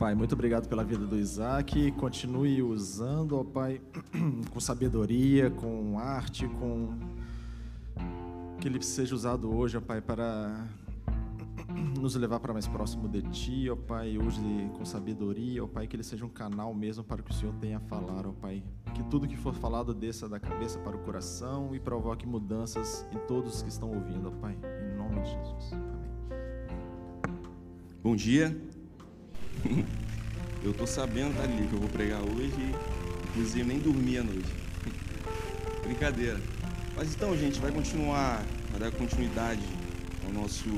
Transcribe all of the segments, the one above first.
Pai, muito obrigado pela vida do Isaac. Continue usando, ó Pai, com sabedoria, com arte, com que ele seja usado hoje, ó Pai, para nos levar para mais próximo de Ti, ó Pai, use com sabedoria, ó Pai, que ele seja um canal mesmo para que o Senhor tenha a falar, ó Pai. Que tudo que for falado desça da cabeça para o coração e provoque mudanças em todos que estão ouvindo, ó Pai. Em nome de Jesus. Amém. Bom dia. Eu tô sabendo, tá ali, que eu vou pregar hoje, inclusive nem dormi à noite. Brincadeira. Mas então, gente, vai continuar, vai dar continuidade ao nosso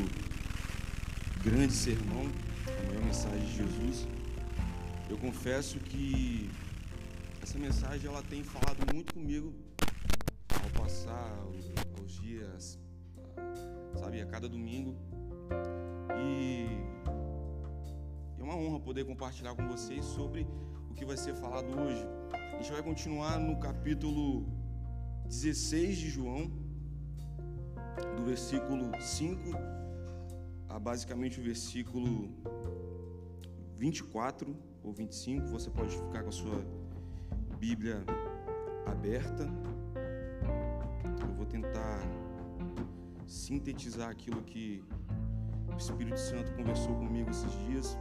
grande sermão, a maior mensagem de Jesus. Eu confesso que essa mensagem ela tem falado muito comigo ao passar os dias, sabe, a cada domingo. E é uma honra poder compartilhar com vocês sobre o que vai ser falado hoje. A gente vai continuar no capítulo 16 de João, do versículo 5 a basicamente o versículo 24 ou 25. Você pode ficar com a sua Bíblia aberta. Eu vou tentar sintetizar aquilo que o Espírito Santo conversou comigo esses dias.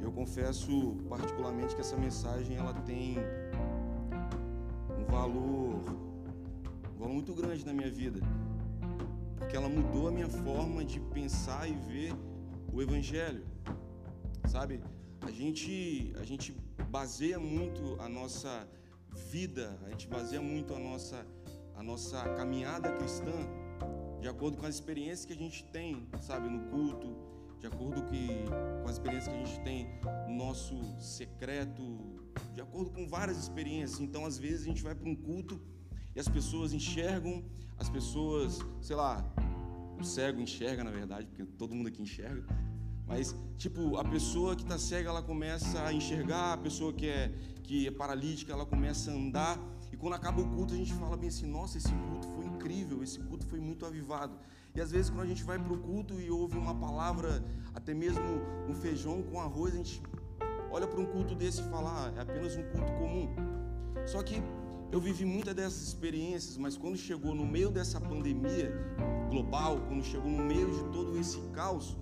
Eu confesso particularmente que essa mensagem ela tem um valor, um valor muito grande na minha vida, porque ela mudou a minha forma de pensar e ver o Evangelho, sabe? A gente, a gente baseia muito a nossa vida, a gente baseia muito a nossa, a nossa caminhada cristã de acordo com as experiências que a gente tem, sabe, no culto, de acordo que, com as experiências que a gente tem no nosso secreto, de acordo com várias experiências. Então, às vezes, a gente vai para um culto e as pessoas enxergam, as pessoas, sei lá, o cego enxerga, na verdade, porque todo mundo aqui enxerga. Mas, tipo, a pessoa que está cega, ela começa a enxergar, a pessoa que é, que é paralítica, ela começa a andar. E quando acaba o culto, a gente fala bem assim: nossa, esse culto incrível, esse culto foi muito avivado. E às vezes, quando a gente vai para o culto e ouve uma palavra, até mesmo um feijão com arroz, a gente olha para um culto desse e fala: ah, é apenas um culto comum. Só que eu vivi muitas dessas experiências, mas quando chegou no meio dessa pandemia global, quando chegou no meio de todo esse caos,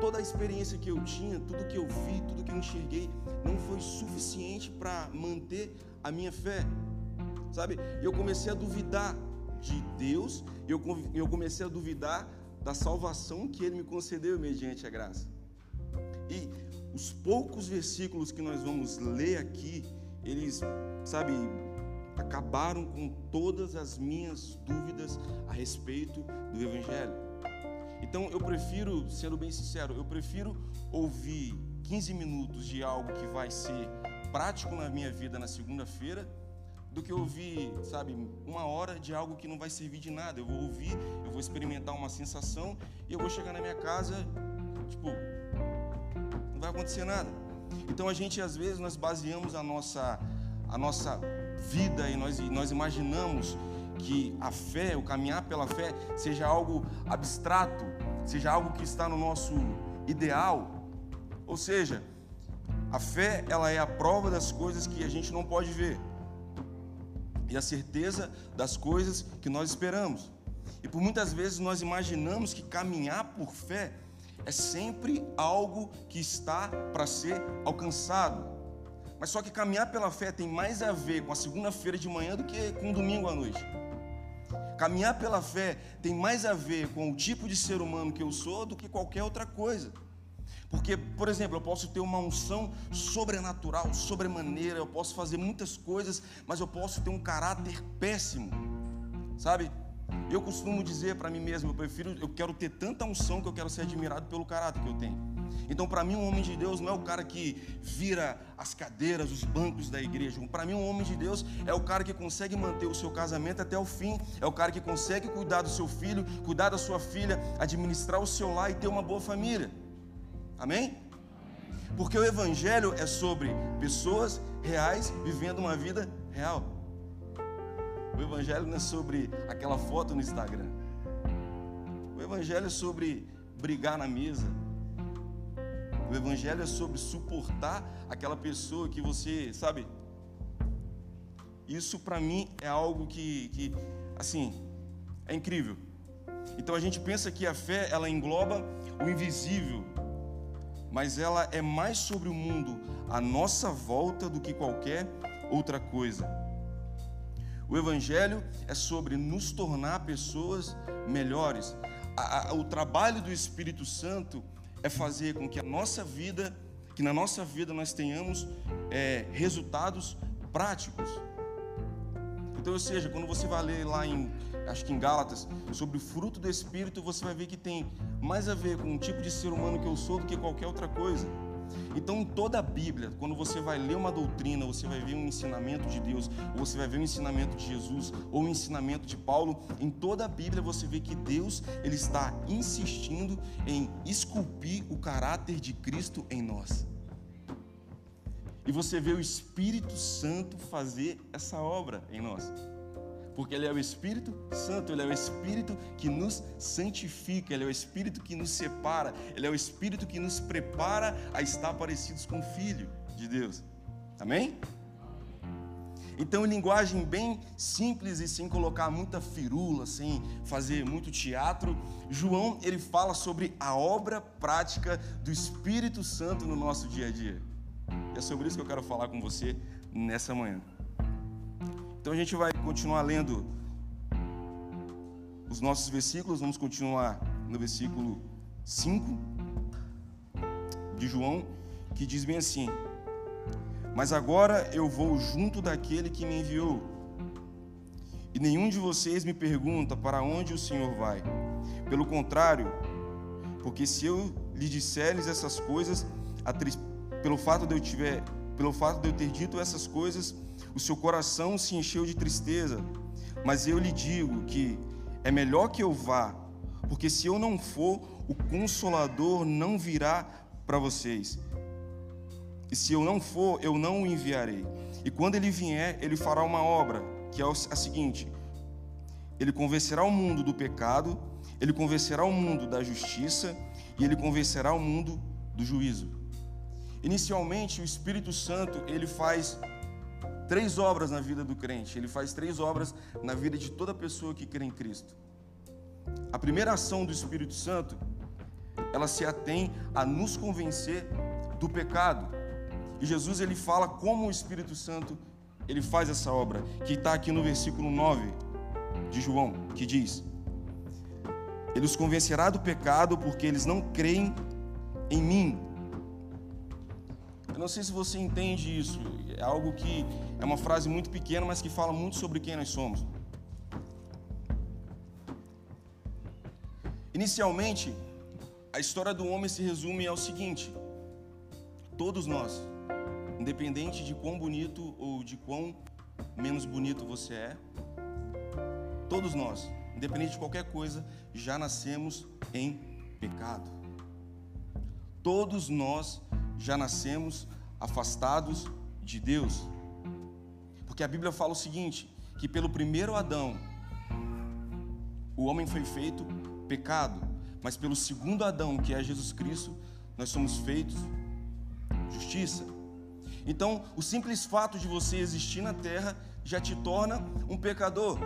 toda a experiência que eu tinha, tudo que eu vi, tudo que eu enxerguei, não foi suficiente para manter a minha fé, sabe? E eu comecei a duvidar de Deus, eu, eu comecei a duvidar da salvação que Ele me concedeu mediante a graça. E os poucos versículos que nós vamos ler aqui, eles, sabe, acabaram com todas as minhas dúvidas a respeito do Evangelho. Então eu prefiro, sendo bem sincero, eu prefiro ouvir 15 minutos de algo que vai ser prático na minha vida na segunda-feira do que ouvir, sabe, uma hora de algo que não vai servir de nada. Eu vou ouvir, eu vou experimentar uma sensação e eu vou chegar na minha casa, tipo, não vai acontecer nada. Então a gente às vezes nós baseamos a nossa a nossa vida e nós nós imaginamos que a fé, o caminhar pela fé seja algo abstrato, seja algo que está no nosso ideal. Ou seja, a fé ela é a prova das coisas que a gente não pode ver e a certeza das coisas que nós esperamos. E por muitas vezes nós imaginamos que caminhar por fé é sempre algo que está para ser alcançado. Mas só que caminhar pela fé tem mais a ver com a segunda-feira de manhã do que com o domingo à noite. Caminhar pela fé tem mais a ver com o tipo de ser humano que eu sou do que qualquer outra coisa. Porque, por exemplo, eu posso ter uma unção sobrenatural, sobremaneira, eu posso fazer muitas coisas, mas eu posso ter um caráter péssimo. Sabe? Eu costumo dizer para mim mesmo, eu prefiro, eu quero ter tanta unção que eu quero ser admirado pelo caráter que eu tenho. Então, para mim, um homem de Deus não é o cara que vira as cadeiras, os bancos da igreja. Para mim, um homem de Deus é o cara que consegue manter o seu casamento até o fim, é o cara que consegue cuidar do seu filho, cuidar da sua filha, administrar o seu lar e ter uma boa família. Amém? Porque o Evangelho é sobre pessoas reais vivendo uma vida real. O Evangelho não é sobre aquela foto no Instagram. O Evangelho é sobre brigar na mesa. O Evangelho é sobre suportar aquela pessoa que você, sabe? Isso para mim é algo que, que, assim, é incrível. Então a gente pensa que a fé ela engloba o invisível, mas ela é mais sobre o mundo à nossa volta do que qualquer outra coisa. O Evangelho é sobre nos tornar pessoas melhores. O trabalho do Espírito Santo é fazer com que a nossa vida, que na nossa vida nós tenhamos é, resultados práticos. Então, ou seja, quando você vai ler lá em, acho que em Gálatas, sobre o fruto do Espírito, você vai ver que tem mais a ver com o tipo de ser humano que eu sou do que qualquer outra coisa. Então, em toda a Bíblia, quando você vai ler uma doutrina, você vai ver um ensinamento de Deus, ou você vai ver um ensinamento de Jesus, ou um ensinamento de Paulo, em toda a Bíblia você vê que Deus ele está insistindo em esculpir o caráter de Cristo em nós. E você vê o Espírito Santo fazer essa obra em nós porque Ele é o Espírito Santo, Ele é o Espírito que nos santifica, Ele é o Espírito que nos separa, Ele é o Espírito que nos prepara a estar parecidos com o Filho de Deus. Amém? Então, em linguagem bem simples e sem colocar muita firula, sem fazer muito teatro, João ele fala sobre a obra prática do Espírito Santo no nosso dia a dia. E é sobre isso que eu quero falar com você nessa manhã. Então a gente vai continuar lendo os nossos versículos, vamos continuar no versículo 5 de João, que diz bem assim: Mas agora eu vou junto daquele que me enviou, e nenhum de vocês me pergunta para onde o Senhor vai. Pelo contrário, porque se eu lhe disserles essas coisas, pelo fato de eu tiver, pelo fato de eu ter dito essas coisas, o seu coração se encheu de tristeza. Mas eu lhe digo que é melhor que eu vá, porque se eu não for, o consolador não virá para vocês. E se eu não for, eu não o enviarei. E quando ele vier, ele fará uma obra, que é a seguinte: ele convencerá o mundo do pecado, ele convencerá o mundo da justiça e ele convencerá o mundo do juízo. Inicialmente, o Espírito Santo, ele faz três obras na vida do crente. Ele faz três obras na vida de toda pessoa que crê em Cristo. A primeira ação do Espírito Santo, ela se atém a nos convencer do pecado. E Jesus ele fala como o Espírito Santo ele faz essa obra, que está aqui no versículo 9 de João, que diz: Ele os convencerá do pecado porque eles não creem em mim. Eu não sei se você entende isso, é algo que é uma frase muito pequena, mas que fala muito sobre quem nós somos. Inicialmente, a história do homem se resume ao seguinte: todos nós, independente de quão bonito ou de quão menos bonito você é, todos nós, independente de qualquer coisa, já nascemos em pecado. Todos nós já nascemos afastados de Deus. Porque a Bíblia fala o seguinte: que pelo primeiro Adão, o homem foi feito pecado, mas pelo segundo Adão, que é Jesus Cristo, nós somos feitos justiça. Então, o simples fato de você existir na terra já te torna um pecador.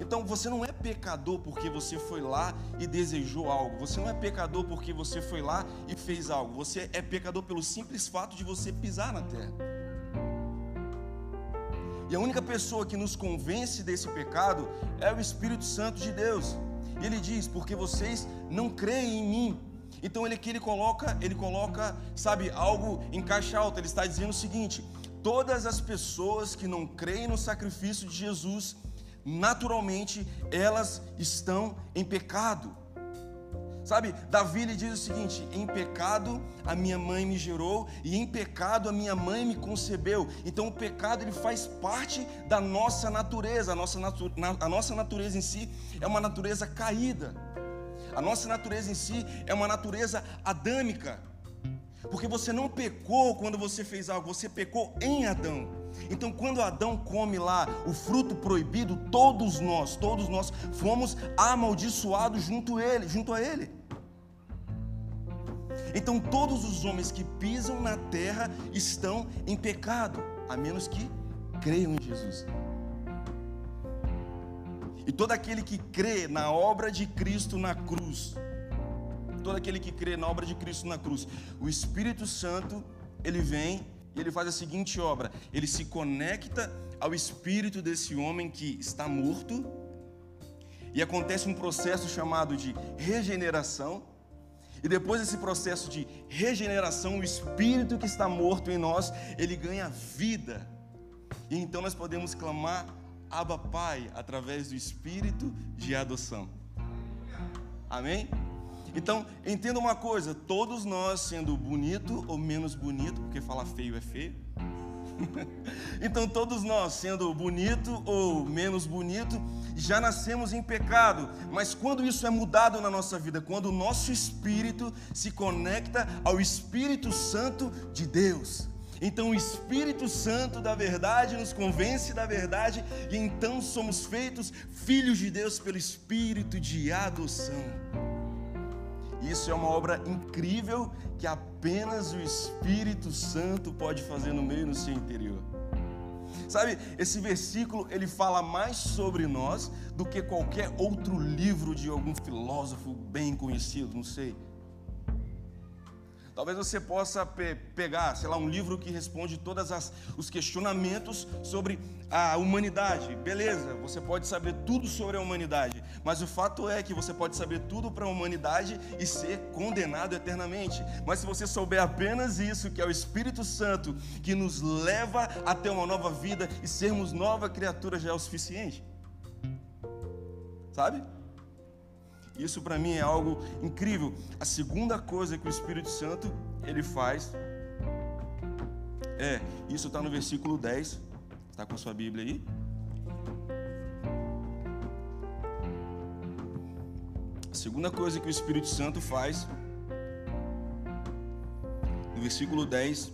Então você não é pecador porque você foi lá e desejou algo. Você não é pecador porque você foi lá e fez algo. Você é pecador pelo simples fato de você pisar na terra. E a única pessoa que nos convence desse pecado é o Espírito Santo de Deus. E ele diz: "Porque vocês não creem em mim". Então ele que ele coloca, ele coloca, sabe, algo em caixa alta. Ele está dizendo o seguinte: todas as pessoas que não creem no sacrifício de Jesus, naturalmente elas estão em pecado. Sabe, Davi lhe diz o seguinte: em pecado a minha mãe me gerou e em pecado a minha mãe me concebeu. Então o pecado ele faz parte da nossa natureza. A nossa, natu a nossa natureza em si é uma natureza caída. A nossa natureza em si é uma natureza adâmica. Porque você não pecou quando você fez algo, você pecou em Adão. Então, quando Adão come lá o fruto proibido, todos nós, todos nós fomos amaldiçoados junto a ele, junto a ele. Então todos os homens que pisam na terra estão em pecado, a menos que creiam em Jesus. E todo aquele que crê na obra de Cristo na cruz, todo aquele que crê na obra de Cristo na cruz, o Espírito Santo, ele vem e ele faz a seguinte obra: ele se conecta ao espírito desse homem que está morto, e acontece um processo chamado de regeneração. E depois desse processo de regeneração, o espírito que está morto em nós, ele ganha vida. E então nós podemos clamar Abba Pai através do espírito de adoção. Amém? Então, entenda uma coisa: todos nós, sendo bonito ou menos bonito, porque falar feio é feio. então, todos nós, sendo bonito ou menos bonito, já nascemos em pecado. Mas quando isso é mudado na nossa vida, quando o nosso espírito se conecta ao Espírito Santo de Deus. Então o Espírito Santo da verdade nos convence da verdade e então somos feitos filhos de Deus pelo Espírito de adoção. Isso é uma obra incrível que apenas o Espírito Santo pode fazer no meio e no seu interior. Sabe, esse versículo ele fala mais sobre nós do que qualquer outro livro de algum filósofo bem conhecido, não sei. Talvez você possa pe pegar, sei lá, um livro que responde todos os questionamentos sobre a humanidade. Beleza, você pode saber tudo sobre a humanidade, mas o fato é que você pode saber tudo para a humanidade e ser condenado eternamente. Mas se você souber apenas isso, que é o Espírito Santo que nos leva a ter uma nova vida e sermos nova criatura, já é o suficiente. Sabe? Isso para mim é algo incrível. A segunda coisa que o Espírito Santo ele faz é, isso está no versículo 10. Está com sua Bíblia aí? A segunda coisa que o Espírito Santo faz, no versículo 10,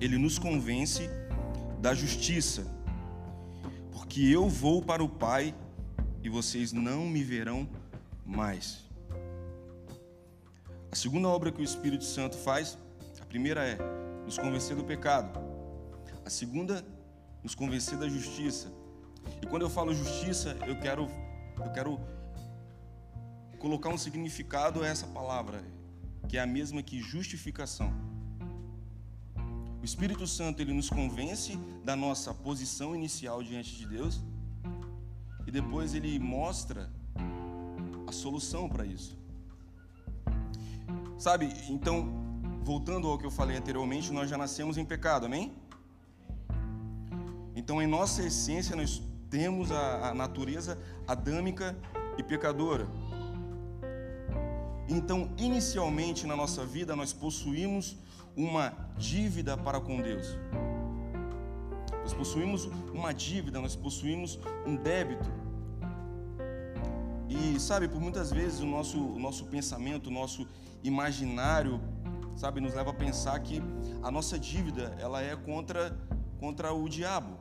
ele nos convence da justiça, porque eu vou para o Pai e vocês não me verão mais. A segunda obra que o Espírito Santo faz, a primeira é nos convencer do pecado. A segunda, nos convencer da justiça. E quando eu falo justiça, eu quero eu quero colocar um significado a essa palavra, que é a mesma que justificação. O Espírito Santo ele nos convence da nossa posição inicial diante de Deus e depois ele mostra a solução para isso. Sabe, então, voltando ao que eu falei anteriormente, nós já nascemos em pecado, amém? Então, em nossa essência, nós temos a, a natureza adâmica e pecadora. Então, inicialmente na nossa vida, nós possuímos uma dívida para com Deus. Nós possuímos uma dívida, nós possuímos um débito. E sabe, por muitas vezes o nosso, o nosso pensamento, o nosso imaginário, sabe, nos leva a pensar que a nossa dívida ela é contra, contra o diabo.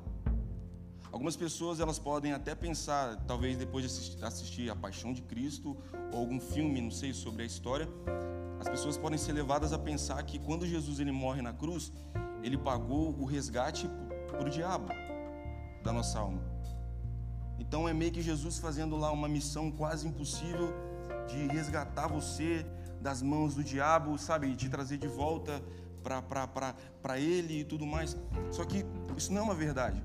Algumas pessoas elas podem até pensar, talvez depois de assistir, A Paixão de Cristo ou algum filme, não sei, sobre a história, as pessoas podem ser levadas a pensar que quando Jesus ele morre na cruz, ele pagou o resgate para o diabo da nossa alma. Então é meio que Jesus fazendo lá uma missão quase impossível de resgatar você das mãos do diabo, sabe, de trazer de volta para ele e tudo mais. Só que isso não é uma verdade,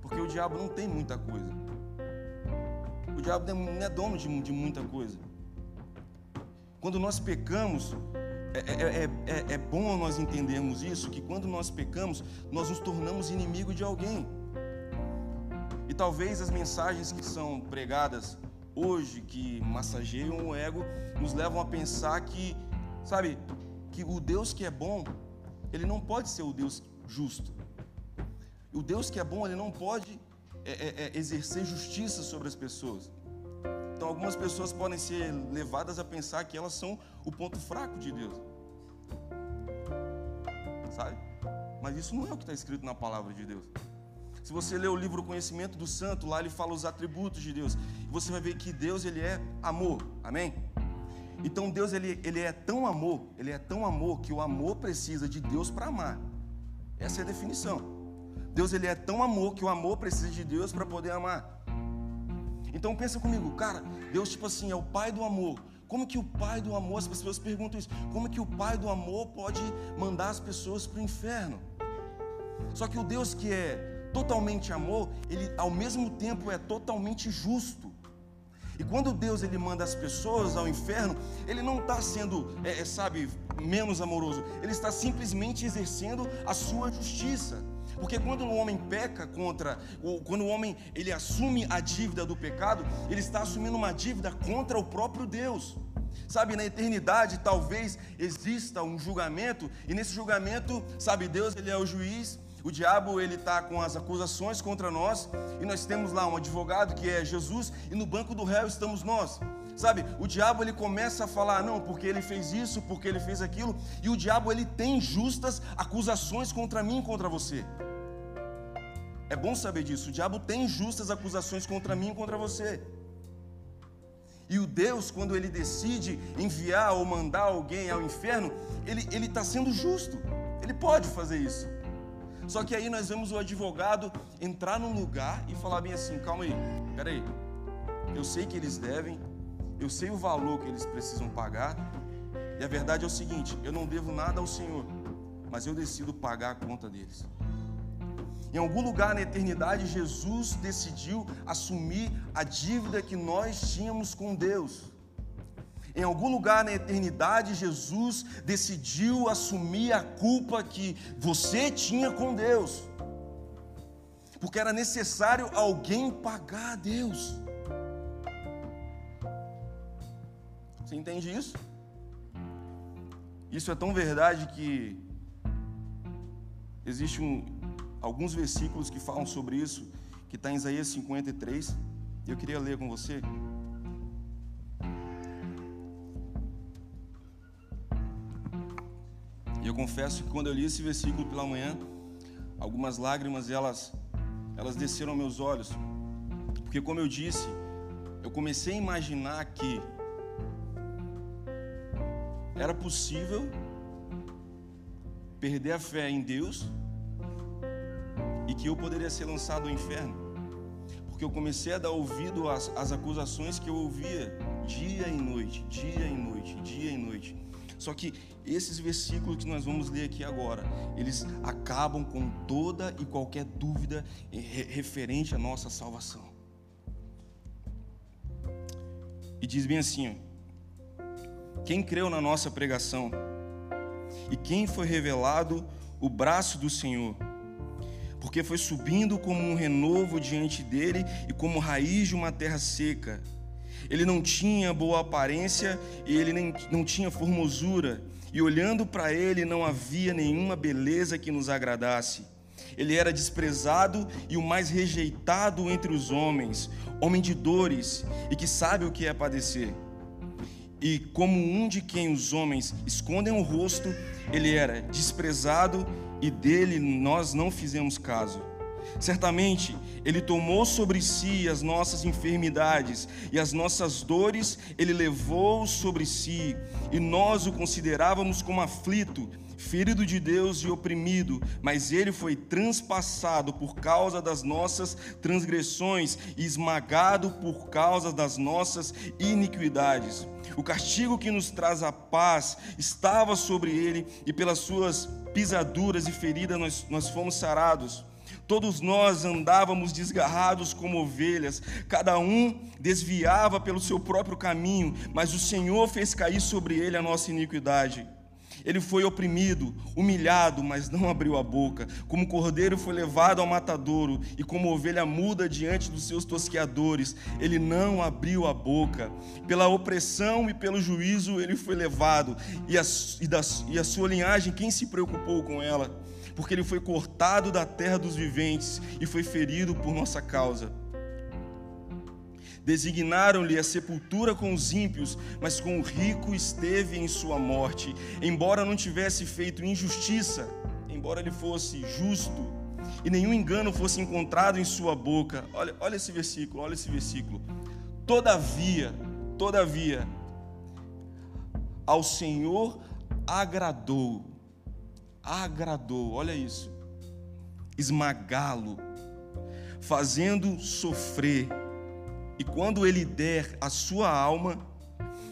porque o diabo não tem muita coisa. O diabo não é dono de, de muita coisa. Quando nós pecamos, é, é, é, é, bom nós entendermos isso, que quando nós pecamos, nós nos tornamos inimigo de alguém. E talvez as mensagens que são pregadas hoje, que massageiam o ego, nos levam a pensar que, sabe, que o Deus que é bom, ele não pode ser o Deus justo. O Deus que é bom, ele não pode exercer justiça sobre as pessoas. Então, algumas pessoas podem ser levadas a pensar que elas são o ponto fraco de Deus. Sabe? Mas isso não é o que está escrito na palavra de Deus. Se você ler o livro Conhecimento do Santo, lá ele fala os atributos de Deus. E você vai ver que Deus ele é amor. Amém? Então Deus ele, ele é tão amor, ele é tão amor que o amor precisa de Deus para amar. Essa é a definição. Deus ele é tão amor que o amor precisa de Deus para poder amar. Então pensa comigo, cara, Deus tipo assim é o pai do amor. Como que o pai do amor, as pessoas perguntam isso, como que o pai do amor pode mandar as pessoas para o inferno? Só que o Deus que é totalmente amor, ele ao mesmo tempo é totalmente justo. E quando Deus ele manda as pessoas ao inferno, ele não está sendo, é, é, sabe, menos amoroso. Ele está simplesmente exercendo a sua justiça. Porque quando o homem peca contra, quando o homem ele assume a dívida do pecado, ele está assumindo uma dívida contra o próprio Deus. Sabe, na eternidade talvez exista um julgamento, e nesse julgamento, sabe, Deus ele é o juiz, o diabo ele está com as acusações contra nós e nós temos lá um advogado que é Jesus e no banco do réu estamos nós. Sabe, o diabo ele começa a falar não, porque ele fez isso, porque ele fez aquilo, e o diabo ele tem justas acusações contra mim contra você. É bom saber disso. O diabo tem justas acusações contra mim e contra você. E o Deus, quando ele decide enviar ou mandar alguém ao inferno, ele está sendo justo. Ele pode fazer isso. Só que aí nós vemos o advogado entrar num lugar e falar bem assim: calma aí, peraí, eu sei que eles devem, eu sei o valor que eles precisam pagar, e a verdade é o seguinte: eu não devo nada ao Senhor, mas eu decido pagar a conta deles. Em algum lugar na eternidade, Jesus decidiu assumir a dívida que nós tínhamos com Deus. Em algum lugar na eternidade, Jesus decidiu assumir a culpa que você tinha com Deus, porque era necessário alguém pagar a Deus. Você entende isso? Isso é tão verdade que existe um, alguns versículos que falam sobre isso, que está em Isaías 53, e eu queria ler com você. E eu confesso que quando eu li esse versículo pela manhã, algumas lágrimas elas elas desceram meus olhos. Porque como eu disse, eu comecei a imaginar que era possível perder a fé em Deus e que eu poderia ser lançado ao inferno. Porque eu comecei a dar ouvido às, às acusações que eu ouvia dia e noite, dia e noite, dia e noite. Só que esses versículos que nós vamos ler aqui agora, eles acabam com toda e qualquer dúvida referente à nossa salvação. E diz bem assim: quem creu na nossa pregação e quem foi revelado o braço do Senhor, porque foi subindo como um renovo diante dele e como raiz de uma terra seca ele não tinha boa aparência e ele nem, não tinha formosura, e olhando para ele não havia nenhuma beleza que nos agradasse. Ele era desprezado e o mais rejeitado entre os homens, homem de dores e que sabe o que é padecer. E como um de quem os homens escondem o rosto, ele era desprezado e dele nós não fizemos caso. Certamente Ele tomou sobre si as nossas enfermidades e as nossas dores Ele levou sobre si, e nós o considerávamos como aflito, ferido de Deus e oprimido, mas Ele foi transpassado por causa das nossas transgressões e esmagado por causa das nossas iniquidades. O castigo que nos traz a paz estava sobre ele, e pelas suas pisaduras e feridas nós, nós fomos sarados. Todos nós andávamos desgarrados como ovelhas, cada um desviava pelo seu próprio caminho, mas o Senhor fez cair sobre ele a nossa iniquidade. Ele foi oprimido, humilhado, mas não abriu a boca. Como cordeiro foi levado ao matadouro, e como ovelha muda diante dos seus tosqueadores, ele não abriu a boca. Pela opressão e pelo juízo ele foi levado, e a, e, da, e a sua linhagem, quem se preocupou com ela? porque ele foi cortado da terra dos viventes e foi ferido por nossa causa. Designaram-lhe a sepultura com os ímpios, mas com o rico esteve em sua morte, embora não tivesse feito injustiça, embora ele fosse justo, e nenhum engano fosse encontrado em sua boca. Olha, olha esse versículo, olha esse versículo. Todavia, todavia, ao Senhor agradou. Agradou, olha isso. Esmagá-lo, fazendo sofrer. E quando ele der a sua alma,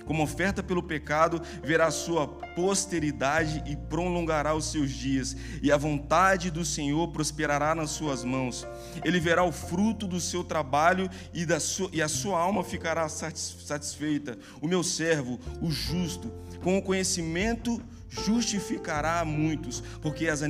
como oferta pelo pecado, verá a sua posteridade e prolongará os seus dias, e a vontade do Senhor prosperará nas suas mãos. Ele verá o fruto do seu trabalho e, da sua, e a sua alma ficará satisfeita. O meu servo, o justo, com o conhecimento justificará a muitos, porque as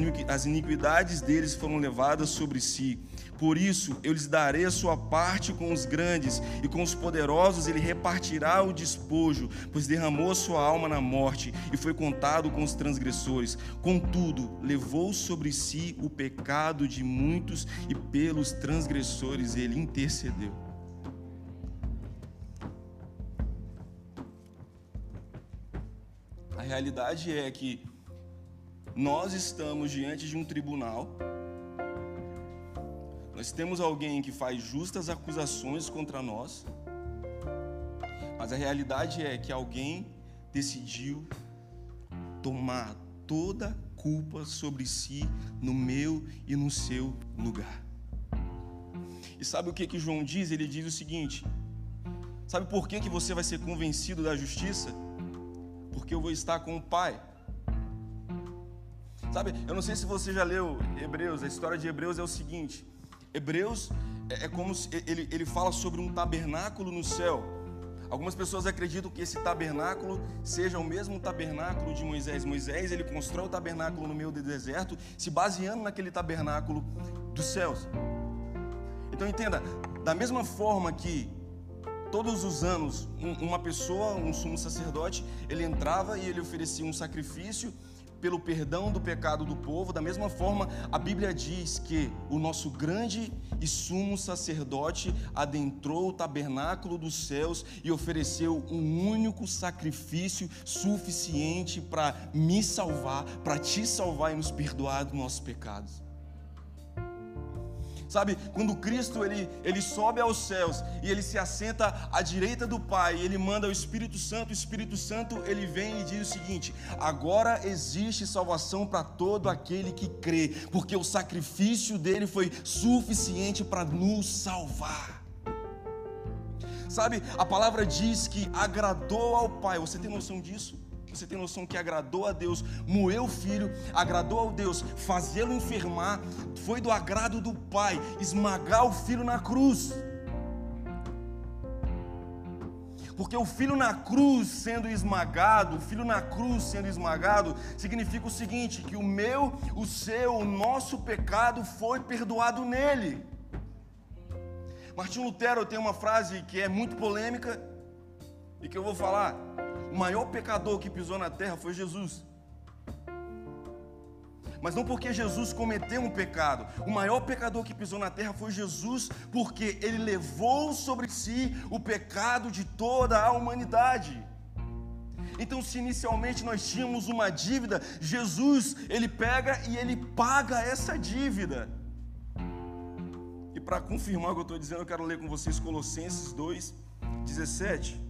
iniquidades deles foram levadas sobre si. Por isso eu lhes darei a sua parte com os grandes, e com os poderosos ele repartirá o despojo, pois derramou a sua alma na morte e foi contado com os transgressores. Contudo, levou sobre si o pecado de muitos, e pelos transgressores ele intercedeu. A realidade é que nós estamos diante de um tribunal nós temos alguém que faz justas acusações contra nós, mas a realidade é que alguém decidiu tomar toda a culpa sobre si no meu e no seu lugar. E sabe o que que João diz? Ele diz o seguinte: Sabe por que que você vai ser convencido da justiça? Porque eu vou estar com o Pai. Sabe, eu não sei se você já leu Hebreus, a história de Hebreus é o seguinte: Hebreus é, é como ele, ele fala sobre um tabernáculo no céu. Algumas pessoas acreditam que esse tabernáculo seja o mesmo tabernáculo de Moisés. Moisés ele constrói o tabernáculo no meio do deserto, se baseando naquele tabernáculo dos céus. Então entenda, da mesma forma que todos os anos uma pessoa, um sumo sacerdote, ele entrava e ele oferecia um sacrifício pelo perdão do pecado do povo, da mesma forma, a Bíblia diz que o nosso grande e sumo sacerdote adentrou o tabernáculo dos céus e ofereceu um único sacrifício suficiente para me salvar, para te salvar e nos perdoar dos nossos pecados. Sabe, quando Cristo ele, ele sobe aos céus e ele se assenta à direita do Pai, ele manda o Espírito Santo, o Espírito Santo ele vem e diz o seguinte: agora existe salvação para todo aquele que crê, porque o sacrifício dele foi suficiente para nos salvar. Sabe, a palavra diz que agradou ao Pai, você tem noção disso? Você tem noção que agradou a Deus, moeu o filho, agradou ao Deus, fazê-lo enfermar, foi do agrado do Pai, esmagar o filho na cruz. Porque o filho na cruz sendo esmagado, o filho na cruz sendo esmagado, significa o seguinte: que o meu, o seu, o nosso pecado foi perdoado nele. Martim Lutero tem uma frase que é muito polêmica e que eu vou falar. O maior pecador que pisou na terra foi Jesus. Mas não porque Jesus cometeu um pecado. O maior pecador que pisou na terra foi Jesus, porque ele levou sobre si o pecado de toda a humanidade. Então, se inicialmente nós tínhamos uma dívida, Jesus, ele pega e ele paga essa dívida. E para confirmar o que eu estou dizendo, eu quero ler com vocês Colossenses 2, 17.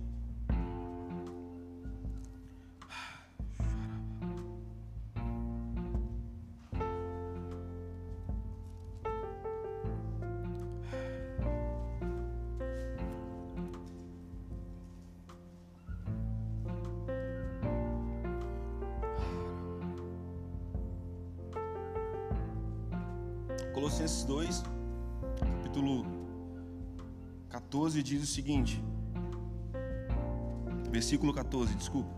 O seguinte: versículo 14, desculpa.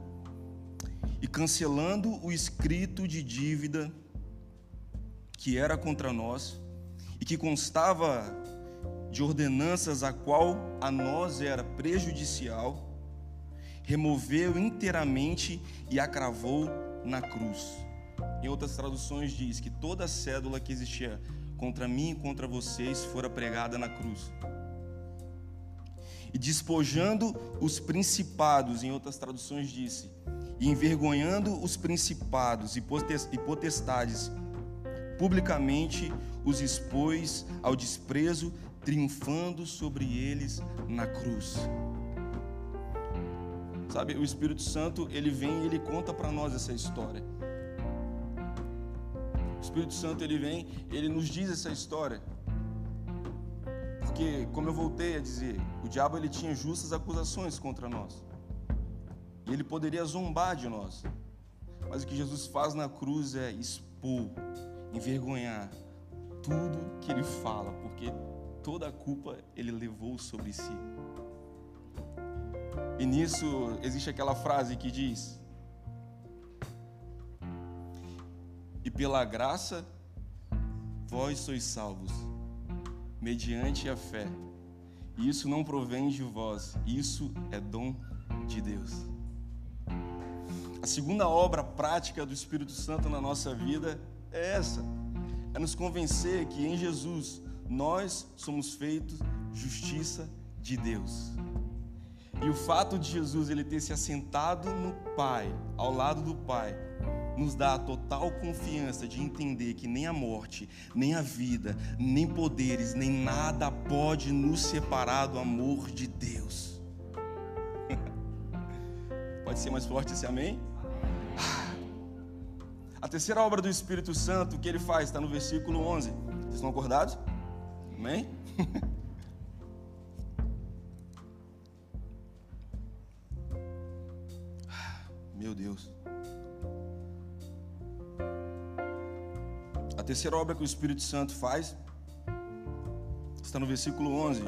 E cancelando o escrito de dívida que era contra nós e que constava de ordenanças a qual a nós era prejudicial, removeu inteiramente e a cravou na cruz. Em outras traduções diz que toda cédula que existia contra mim e contra vocês fora pregada na cruz. E despojando os principados, em outras traduções disse, e envergonhando os principados e potestades, publicamente os expôs ao desprezo, triunfando sobre eles na cruz. Sabe, o Espírito Santo, ele vem e ele conta para nós essa história. O Espírito Santo, ele vem, ele nos diz essa história. Porque, como eu voltei a dizer, o diabo ele tinha justas acusações contra nós. E ele poderia zombar de nós. Mas o que Jesus faz na cruz é expor, envergonhar tudo que ele fala, porque toda a culpa ele levou sobre si. E nisso existe aquela frase que diz: E pela graça vós sois salvos, mediante a fé. E isso não provém de vós, isso é dom de Deus. A segunda obra prática do Espírito Santo na nossa vida é essa: é nos convencer que em Jesus nós somos feitos justiça de Deus. E o fato de Jesus ele ter se assentado no Pai, ao lado do Pai, nos dá a total confiança de entender que nem a morte, nem a vida, nem poderes, nem nada pode nos separar do amor de Deus. pode ser mais forte esse amém? A terceira obra do Espírito Santo que ele faz está no versículo 11. Vocês estão acordados? Amém? Meu Deus. Terceira obra que o Espírito Santo faz está no versículo 11.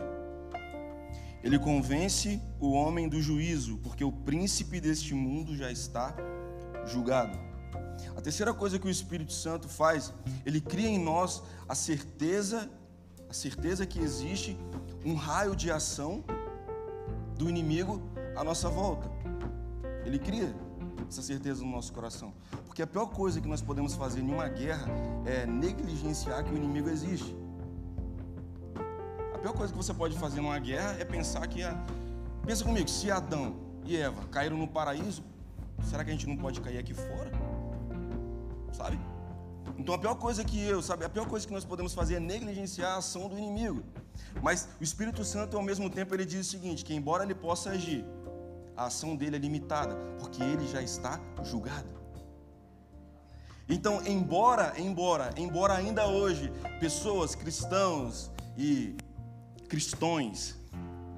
Ele convence o homem do juízo, porque o príncipe deste mundo já está julgado. A terceira coisa que o Espírito Santo faz, ele cria em nós a certeza, a certeza que existe um raio de ação do inimigo à nossa volta. Ele cria essa certeza no nosso coração. Porque a pior coisa que nós podemos fazer em uma guerra é negligenciar que o inimigo existe. A pior coisa que você pode fazer numa guerra é pensar que a... pensa comigo, se Adão e Eva caíram no paraíso, será que a gente não pode cair aqui fora? Sabe? Então a pior coisa que eu, sabe, a pior coisa que nós podemos fazer é negligenciar a ação do inimigo. Mas o Espírito Santo, ao mesmo tempo, ele diz o seguinte: que embora ele possa agir, a ação dele é limitada, porque ele já está julgado. Então, embora, embora, embora ainda hoje pessoas, cristãos e cristões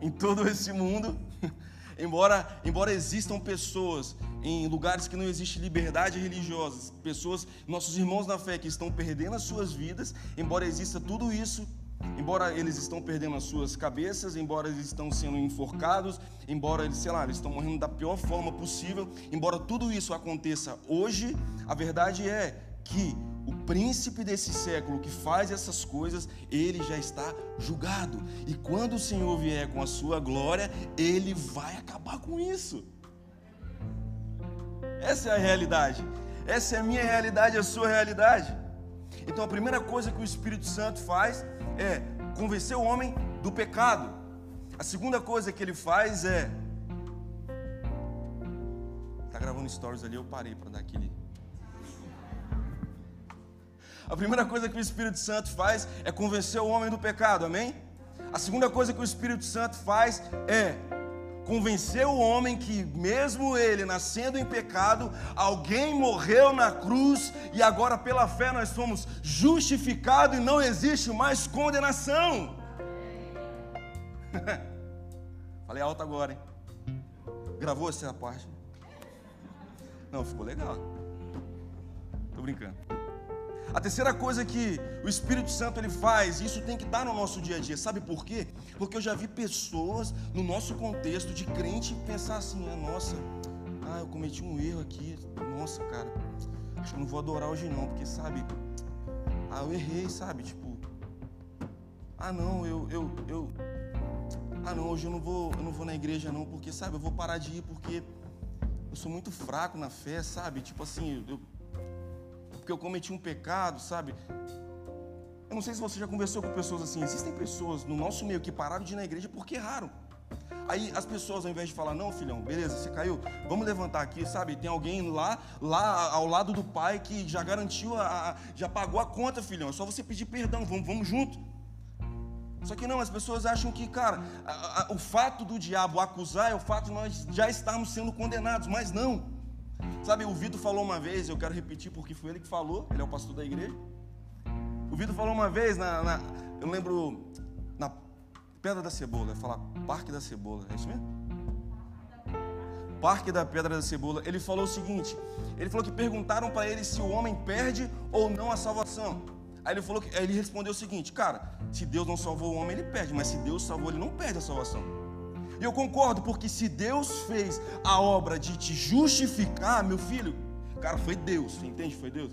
em todo esse mundo, embora, embora existam pessoas em lugares que não existe liberdade religiosa, pessoas, nossos irmãos na fé que estão perdendo as suas vidas, embora exista tudo isso, embora eles estão perdendo as suas cabeças, embora eles estão sendo enforcados, embora eles, sei lá, eles estão morrendo da pior forma possível, embora tudo isso aconteça hoje, a verdade é que o príncipe desse século que faz essas coisas, ele já está julgado. E quando o Senhor vier com a sua glória, ele vai acabar com isso. Essa é a realidade. Essa é a minha realidade, a sua realidade. Então a primeira coisa que o Espírito Santo faz é convencer o homem do pecado. A segunda coisa que ele faz é. Tá gravando stories ali, eu parei para dar aquele. A primeira coisa que o Espírito Santo faz é convencer o homem do pecado, amém? A segunda coisa que o Espírito Santo faz é convencer o homem que, mesmo ele nascendo em pecado, alguém morreu na cruz e agora, pela fé, nós somos justificados e não existe mais condenação. Falei alto agora, hein? Gravou essa parte? Não, ficou legal. Tô brincando. A terceira coisa que o Espírito Santo ele faz, isso tem que estar no nosso dia a dia, sabe por quê? Porque eu já vi pessoas no nosso contexto de crente pensar assim: ah, nossa, ah, eu cometi um erro aqui, nossa, cara, acho que não vou adorar hoje não, porque sabe, ah, eu errei, sabe? Tipo, ah, não, eu, eu, eu, ah, não, hoje eu não vou, eu não vou na igreja não, porque sabe, eu vou parar de ir porque eu sou muito fraco na fé, sabe? Tipo assim, eu porque eu cometi um pecado, sabe? Eu não sei se você já conversou com pessoas assim. Existem pessoas no nosso meio que pararam de ir na igreja porque erraram. Aí as pessoas, ao invés de falar, não, filhão, beleza, você caiu, vamos levantar aqui, sabe? Tem alguém lá, lá ao lado do pai que já garantiu, a, já pagou a conta, filhão. É só você pedir perdão, vamos, vamos junto. Só que não, as pessoas acham que, cara, a, a, o fato do diabo acusar é o fato de nós já estarmos sendo condenados, mas não. Sabe, o Vitor falou uma vez, eu quero repetir porque foi ele que falou, ele é o pastor da igreja. O Vitor falou uma vez, na, na, eu lembro, na Pedra da Cebola, ia falar Parque da Cebola, é isso mesmo? Parque da Pedra da Cebola, ele falou o seguinte: ele falou que perguntaram para ele se o homem perde ou não a salvação. Aí ele falou que, aí ele respondeu o seguinte: cara, se Deus não salvou o homem, ele perde, mas se Deus salvou, ele não perde a salvação. E eu concordo, porque se Deus fez a obra de te justificar, meu filho, cara, foi Deus, entende? Foi Deus.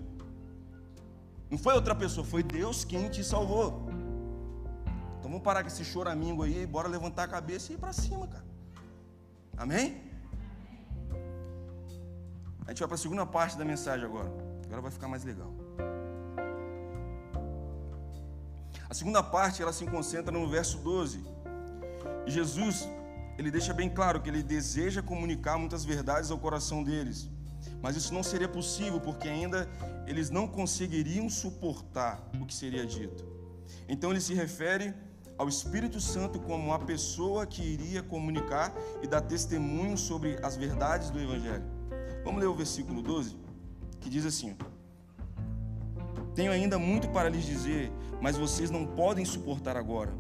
Não foi outra pessoa, foi Deus quem te salvou. Então vamos parar com esse choramingo aí, bora levantar a cabeça e ir para cima, cara. Amém? A gente vai para a segunda parte da mensagem agora. Agora vai ficar mais legal. A segunda parte ela se concentra no verso 12. E Jesus, ele deixa bem claro que ele deseja comunicar muitas verdades ao coração deles. Mas isso não seria possível porque ainda eles não conseguiriam suportar o que seria dito. Então ele se refere ao Espírito Santo como a pessoa que iria comunicar e dar testemunho sobre as verdades do Evangelho. Vamos ler o versículo 12, que diz assim: Tenho ainda muito para lhes dizer, mas vocês não podem suportar agora.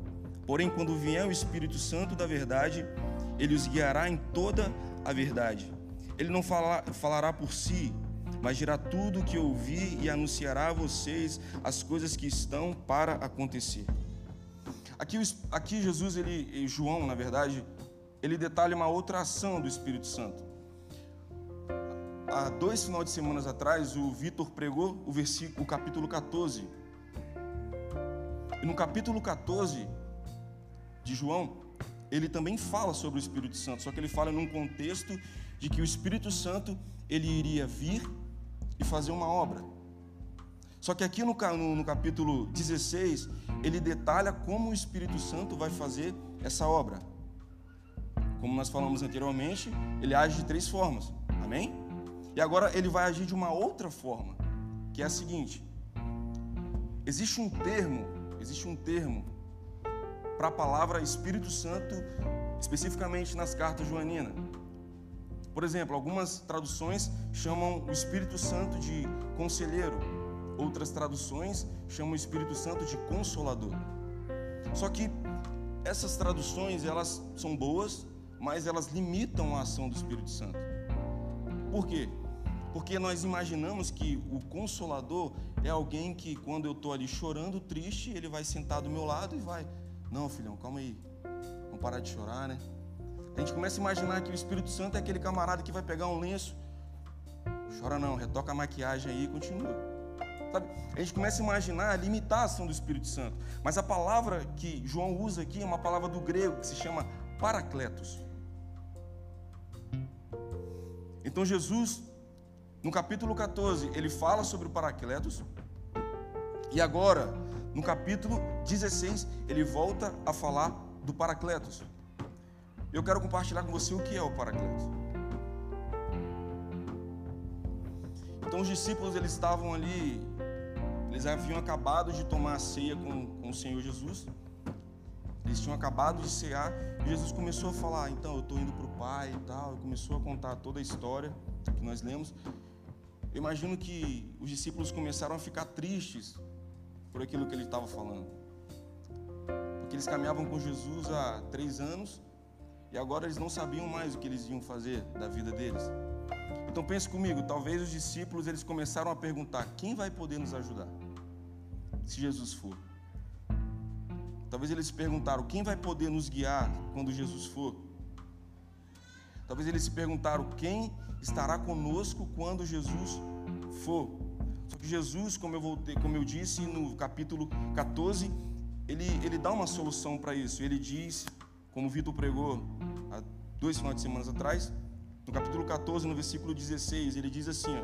Porém, quando vier o Espírito Santo da verdade, ele os guiará em toda a verdade. Ele não falará por si, mas dirá tudo o que ouvir e anunciará a vocês as coisas que estão para acontecer. Aqui, aqui Jesus, ele, João, na verdade, ele detalha uma outra ação do Espírito Santo há dois finais de semanas atrás, o Vitor pregou o versículo, o capítulo 14. E no capítulo 14 de João, ele também fala sobre o Espírito Santo, só que ele fala num contexto de que o Espírito Santo ele iria vir e fazer uma obra. Só que aqui no, no, capítulo 16, ele detalha como o Espírito Santo vai fazer essa obra. Como nós falamos anteriormente, ele age de três formas. Amém? E agora ele vai agir de uma outra forma, que é a seguinte: existe um termo, existe um termo para a palavra Espírito Santo, especificamente nas cartas joaninas. Por exemplo, algumas traduções chamam o Espírito Santo de conselheiro, outras traduções chamam o Espírito Santo de consolador. Só que essas traduções, elas são boas, mas elas limitam a ação do Espírito Santo. Por quê? Porque nós imaginamos que o consolador é alguém que, quando eu estou ali chorando, triste, ele vai sentar do meu lado e vai: Não, filhão, calma aí, vamos parar de chorar, né? A gente começa a imaginar que o Espírito Santo é aquele camarada que vai pegar um lenço, chora não, retoca a maquiagem aí e continua. Sabe? A gente começa a imaginar a limitação do Espírito Santo. Mas a palavra que João usa aqui é uma palavra do grego que se chama paracletos. Então Jesus no capítulo 14, ele fala sobre o Paracletos. E agora, no capítulo 16, ele volta a falar do Paracletos. Eu quero compartilhar com você o que é o Paracletos. Então os discípulos eles estavam ali, eles haviam acabado de tomar a ceia com, com o Senhor Jesus. Eles tinham acabado de cear e Jesus começou a falar: então eu estou indo para o Pai e tal. E começou a contar toda a história que nós lemos. Eu imagino que os discípulos começaram a ficar tristes por aquilo que ele estava falando. Porque eles caminhavam com Jesus há três anos e agora eles não sabiam mais o que eles iam fazer da vida deles. Então pense comigo, talvez os discípulos eles começaram a perguntar: quem vai poder nos ajudar? Se Jesus for. Talvez eles se perguntaram: quem vai poder nos guiar quando Jesus for? Talvez eles se perguntaram: quem estará conosco quando Jesus for. Só que Jesus, como eu, voltei, como eu disse no capítulo 14, ele, ele dá uma solução para isso. Ele diz, como o Vitor pregou há dois finais de semana atrás, no capítulo 14, no versículo 16, ele diz assim: ó,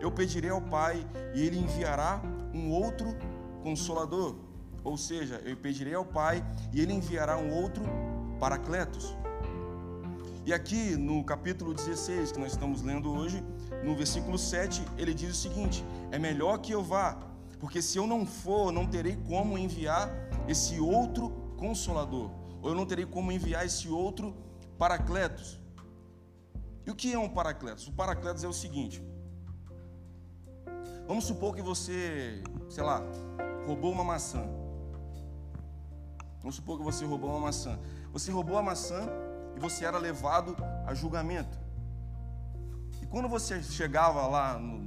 Eu pedirei ao Pai e ele enviará um outro consolador. Ou seja, eu pedirei ao Pai e ele enviará um outro paracletos e aqui no capítulo 16, que nós estamos lendo hoje, no versículo 7, ele diz o seguinte: É melhor que eu vá, porque se eu não for, não terei como enviar esse outro consolador, ou eu não terei como enviar esse outro paracletos. E o que é um paracletos? O paracletos é o seguinte: vamos supor que você, sei lá, roubou uma maçã. Vamos supor que você roubou uma maçã. Você roubou a maçã e você era levado a julgamento. Quando você chegava lá no,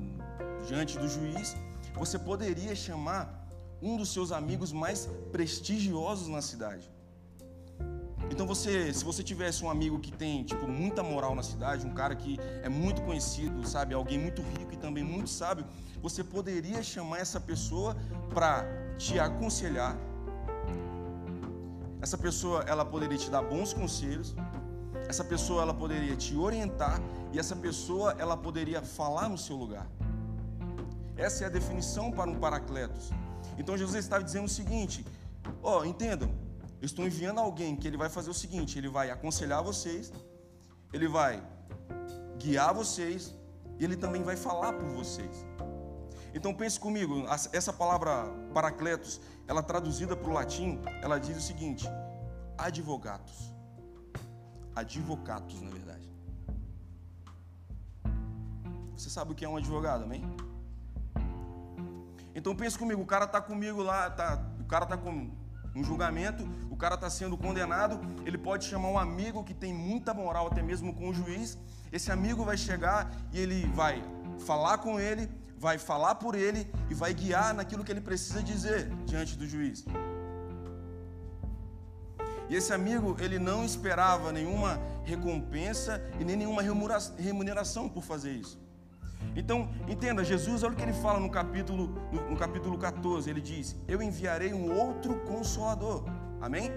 diante do juiz, você poderia chamar um dos seus amigos mais prestigiosos na cidade. Então você, se você tivesse um amigo que tem tipo muita moral na cidade, um cara que é muito conhecido, sabe, alguém muito rico e também muito sábio, você poderia chamar essa pessoa para te aconselhar. Essa pessoa, ela poderia te dar bons conselhos. Essa pessoa, ela poderia te orientar e essa pessoa, ela poderia falar no seu lugar. Essa é a definição para um paracletos. Então Jesus estava dizendo o seguinte: ó, oh, entendam, eu estou enviando alguém que ele vai fazer o seguinte: ele vai aconselhar vocês, ele vai guiar vocês e ele também vai falar por vocês. Então pense comigo, essa palavra paracletos, ela traduzida para o latim, ela diz o seguinte: advogatos. Advocatos, na verdade. Você sabe o que é um advogado, amém? Então pense comigo, o cara está comigo lá, tá, o cara está com um julgamento, o cara está sendo condenado, ele pode chamar um amigo que tem muita moral, até mesmo com o juiz. Esse amigo vai chegar e ele vai falar com ele, vai falar por ele e vai guiar naquilo que ele precisa dizer diante do juiz. E esse amigo, ele não esperava nenhuma recompensa e nem nenhuma remuneração por fazer isso. Então, entenda, Jesus, olha o que ele fala no capítulo, no, no capítulo 14. Ele diz: Eu enviarei um outro consolador. Amém?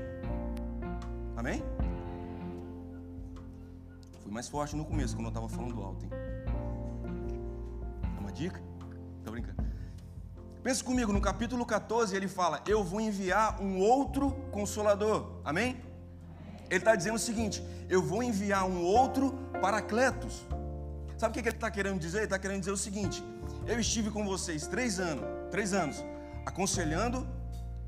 Amém? Fui mais forte no começo, quando eu estava falando alto, hein? Uma dica? Pensa comigo, no capítulo 14 ele fala: Eu vou enviar um outro consolador. Amém? Ele está dizendo o seguinte: Eu vou enviar um outro paracletos. Sabe o que ele está querendo dizer? Ele está querendo dizer o seguinte: eu estive com vocês três anos, três anos, aconselhando,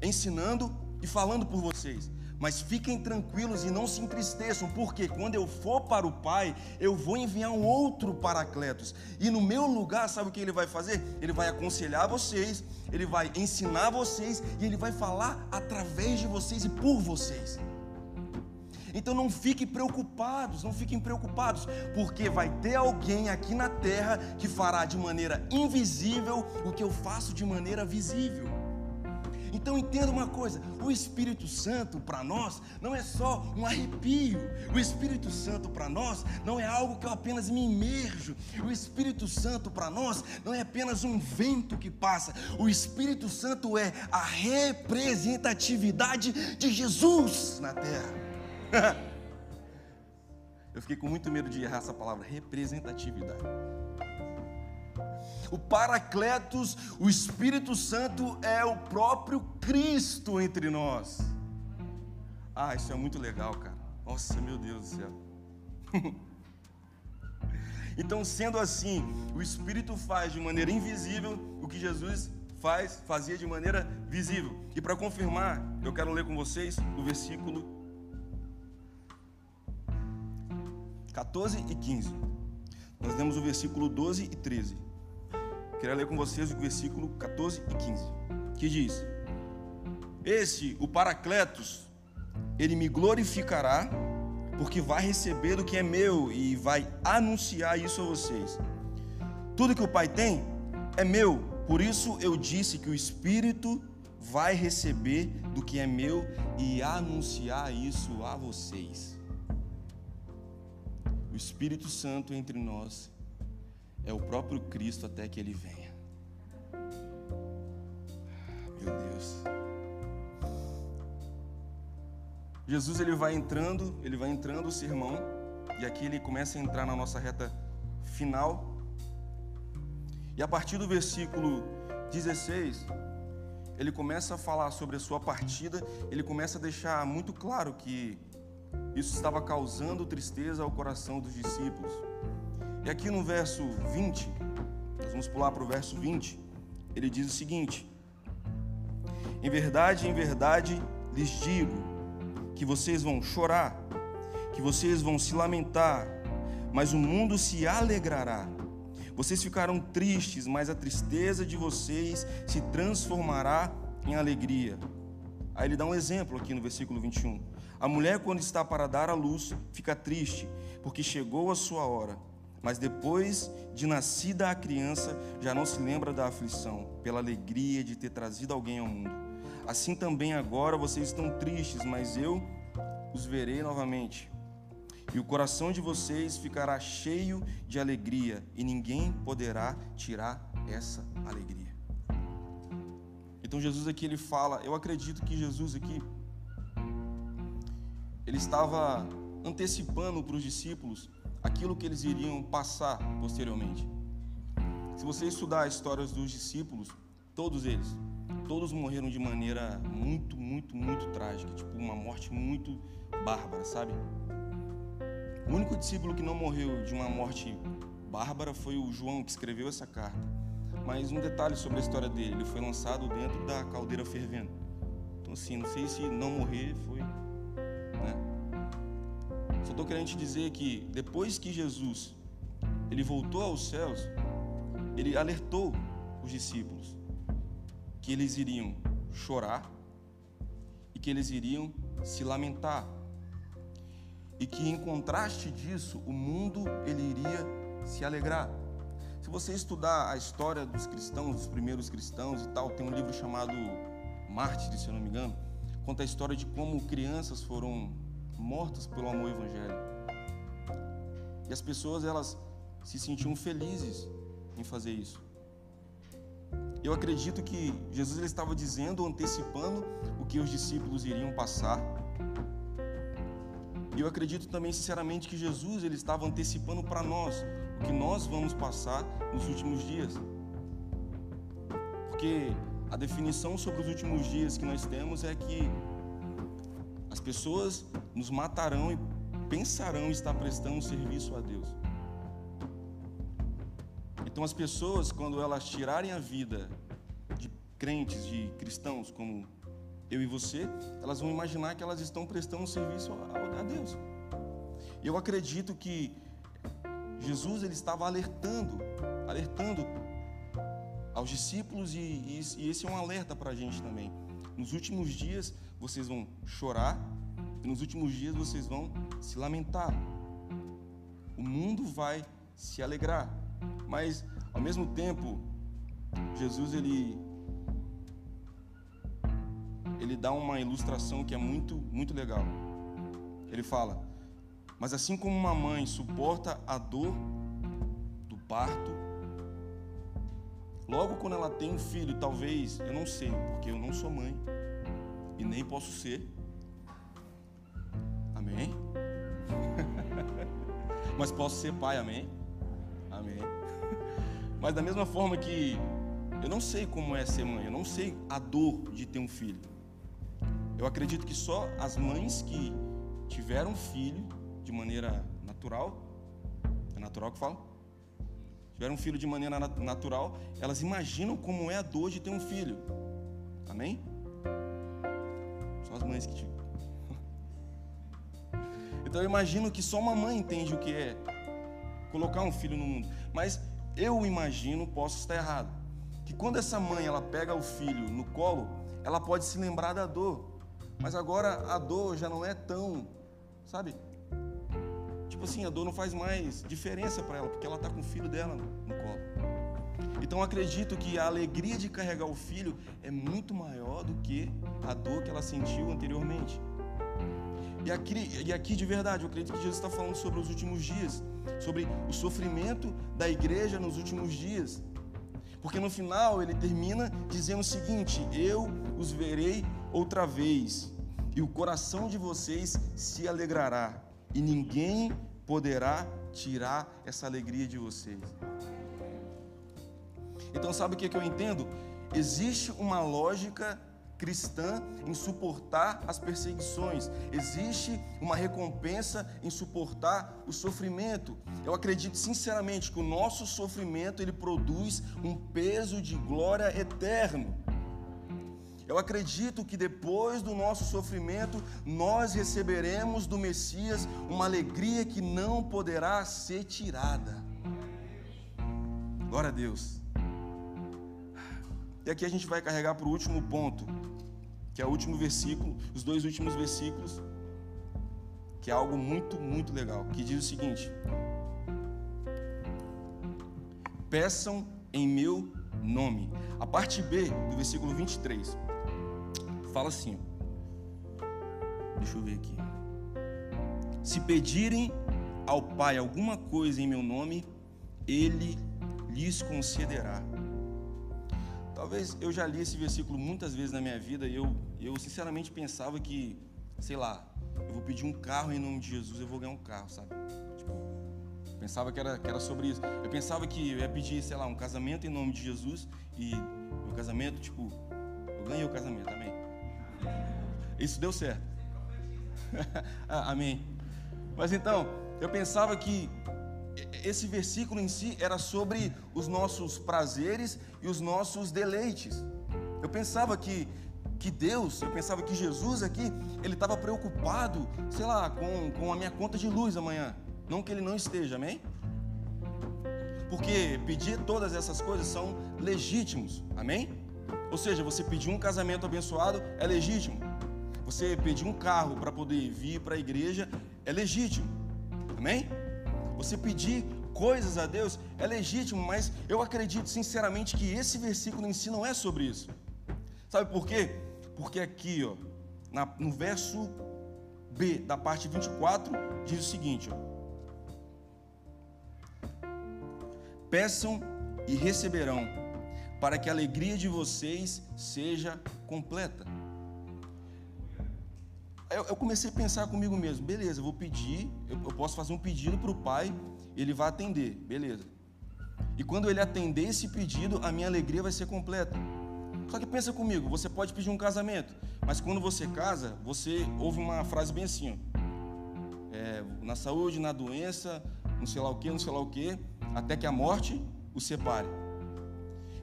ensinando e falando por vocês. Mas fiquem tranquilos e não se entristeçam, porque quando eu for para o Pai, eu vou enviar um outro Paracletos. E no meu lugar, sabe o que ele vai fazer? Ele vai aconselhar vocês, ele vai ensinar vocês e ele vai falar através de vocês e por vocês. Então não fiquem preocupados, não fiquem preocupados, porque vai ter alguém aqui na terra que fará de maneira invisível o que eu faço de maneira visível. Então entenda uma coisa: o Espírito Santo para nós não é só um arrepio, o Espírito Santo para nós não é algo que eu apenas me imerjo, o Espírito Santo para nós não é apenas um vento que passa, o Espírito Santo é a representatividade de Jesus na terra. Eu fiquei com muito medo de errar essa palavra, representatividade. O Paracletos, o Espírito Santo é o próprio Cristo entre nós. Ah, isso é muito legal, cara. Nossa, meu Deus do céu. então, sendo assim, o Espírito faz de maneira invisível o que Jesus faz, fazia de maneira visível. E para confirmar, eu quero ler com vocês o versículo 14 e 15. Nós lemos o versículo 12 e 13. Queria ler com vocês o versículo 14 e 15, que diz: Esse, o Paracletos, ele me glorificará, porque vai receber do que é meu e vai anunciar isso a vocês. Tudo que o Pai tem é meu, por isso eu disse que o Espírito vai receber do que é meu e anunciar isso a vocês. O Espírito Santo entre nós é o próprio Cristo até que ele venha. Meu Deus. Jesus ele vai entrando, ele vai entrando o sermão e aqui ele começa a entrar na nossa reta final. E a partir do versículo 16, ele começa a falar sobre a sua partida, ele começa a deixar muito claro que isso estava causando tristeza ao coração dos discípulos. E aqui no verso 20, nós vamos pular para o verso 20, ele diz o seguinte: Em verdade, em verdade lhes digo, que vocês vão chorar, que vocês vão se lamentar, mas o mundo se alegrará. Vocês ficarão tristes, mas a tristeza de vocês se transformará em alegria. Aí ele dá um exemplo aqui no versículo 21. A mulher, quando está para dar à luz, fica triste, porque chegou a sua hora. Mas depois de nascida a criança, já não se lembra da aflição, pela alegria de ter trazido alguém ao mundo. Assim também agora vocês estão tristes, mas eu os verei novamente. E o coração de vocês ficará cheio de alegria, e ninguém poderá tirar essa alegria. Então Jesus aqui ele fala, eu acredito que Jesus aqui ele estava antecipando para os discípulos aquilo que eles iriam passar posteriormente. Se você estudar as histórias dos discípulos, todos eles, todos morreram de maneira muito, muito, muito trágica, tipo uma morte muito bárbara, sabe? O único discípulo que não morreu de uma morte bárbara foi o João que escreveu essa carta. Mas um detalhe sobre a história dele, ele foi lançado dentro da caldeira fervendo. Então assim, não sei se não morrer foi só estou querendo te dizer que depois que Jesus ele voltou aos céus, ele alertou os discípulos que eles iriam chorar e que eles iriam se lamentar. E que em contraste disso, o mundo ele iria se alegrar. Se você estudar a história dos cristãos, dos primeiros cristãos e tal, tem um livro chamado Mártires, se eu não me engano, conta a história de como crianças foram mortas pelo amor evangélico. E as pessoas elas se sentiam felizes em fazer isso. Eu acredito que Jesus ele estava dizendo, antecipando o que os discípulos iriam passar. E eu acredito também sinceramente que Jesus ele estava antecipando para nós o que nós vamos passar nos últimos dias. Porque a definição sobre os últimos dias que nós temos é que as pessoas nos matarão e pensarão estar prestando serviço a Deus. Então, as pessoas, quando elas tirarem a vida de crentes, de cristãos como eu e você, elas vão imaginar que elas estão prestando serviço a Deus. Eu acredito que Jesus ele estava alertando, alertando aos discípulos e, e, e esse é um alerta para a gente também. Nos últimos dias vocês vão chorar e nos últimos dias vocês vão se lamentar. O mundo vai se alegrar. Mas ao mesmo tempo, Jesus ele ele dá uma ilustração que é muito muito legal. Ele fala: "Mas assim como uma mãe suporta a dor do parto, logo quando ela tem um filho, talvez, eu não sei, porque eu não sou mãe e nem posso ser, Amém? Mas posso ser pai, amém? Amém. Mas da mesma forma que eu não sei como é ser mãe, eu não sei a dor de ter um filho. Eu acredito que só as mães que tiveram filho de maneira natural, é natural que fala? Tiveram um filho de maneira natural, elas imaginam como é a dor de ter um filho. Amém? Só as mães que tiveram. Então eu imagino que só uma mãe entende o que é colocar um filho no mundo. Mas eu imagino, posso estar errado, que quando essa mãe ela pega o filho no colo, ela pode se lembrar da dor. Mas agora a dor já não é tão, sabe? Tipo assim, a dor não faz mais diferença para ela, porque ela está com o filho dela no, colo. Então acredito que a alegria de carregar o filho é muito maior do que a dor que ela sentiu anteriormente. E aqui, e aqui de verdade, eu acredito que Jesus está falando sobre os últimos dias, sobre o sofrimento da igreja nos últimos dias. Porque no final ele termina dizendo o seguinte: Eu os verei outra vez, e o coração de vocês se alegrará, e ninguém poderá tirar essa alegria de vocês. Então, sabe o que, é que eu entendo? Existe uma lógica cristã em suportar as perseguições, existe uma recompensa em suportar o sofrimento. Eu acredito sinceramente que o nosso sofrimento ele produz um peso de glória eterno. Eu acredito que depois do nosso sofrimento, nós receberemos do Messias uma alegria que não poderá ser tirada. Glória a Deus. E aqui a gente vai carregar para o último ponto, que é o último versículo, os dois últimos versículos, que é algo muito, muito legal, que diz o seguinte: Peçam em meu nome. A parte B do versículo 23 fala assim: Deixa eu ver aqui. Se pedirem ao Pai alguma coisa em meu nome, Ele lhes concederá. Talvez eu já li esse versículo muitas vezes na minha vida e eu, eu sinceramente pensava que, sei lá, eu vou pedir um carro em nome de Jesus, eu vou ganhar um carro, sabe? Tipo, pensava que era, que era sobre isso. Eu pensava que eu ia pedir, sei lá, um casamento em nome de Jesus e meu casamento, tipo, eu ganhei o casamento, amém. Isso deu certo. Ah, amém. Mas então, eu pensava que esse versículo em si era sobre os nossos prazeres e os nossos deleites. Eu pensava que, que Deus, eu pensava que Jesus aqui, ele estava preocupado, sei lá, com, com a minha conta de luz amanhã. Não que ele não esteja, amém? Porque pedir todas essas coisas são legítimos, amém? Ou seja, você pedir um casamento abençoado é legítimo. Você pedir um carro para poder vir para a igreja é legítimo, amém? Você pedir coisas a Deus é legítimo, mas eu acredito sinceramente que esse versículo em si não é sobre isso. Sabe por quê? Porque aqui, ó, na, no verso B da parte 24, diz o seguinte: ó, Peçam e receberão, para que a alegria de vocês seja completa. Eu, eu comecei a pensar comigo mesmo, beleza, eu vou pedir, eu, eu posso fazer um pedido para o pai, ele vai atender, beleza. E quando ele atender esse pedido, a minha alegria vai ser completa. Só que pensa comigo, você pode pedir um casamento, mas quando você casa, você ouve uma frase bem assim, ó, é, na saúde, na doença, não sei lá o que, não sei lá o que, até que a morte o separe.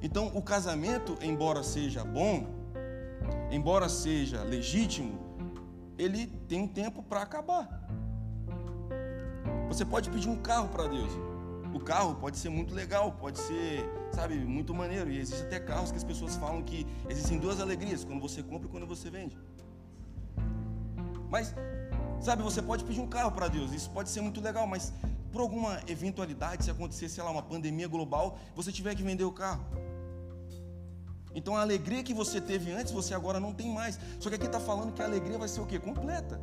Então, o casamento, embora seja bom, embora seja legítimo, ele tem um tempo para acabar. Você pode pedir um carro para Deus. O carro pode ser muito legal, pode ser, sabe, muito maneiro. E existem até carros que as pessoas falam que existem duas alegrias, quando você compra e quando você vende. Mas, sabe, você pode pedir um carro para Deus, isso pode ser muito legal, mas por alguma eventualidade, se acontecer, sei lá, uma pandemia global, você tiver que vender o carro. Então a alegria que você teve antes, você agora não tem mais. Só que aqui está falando que a alegria vai ser o quê? Completa.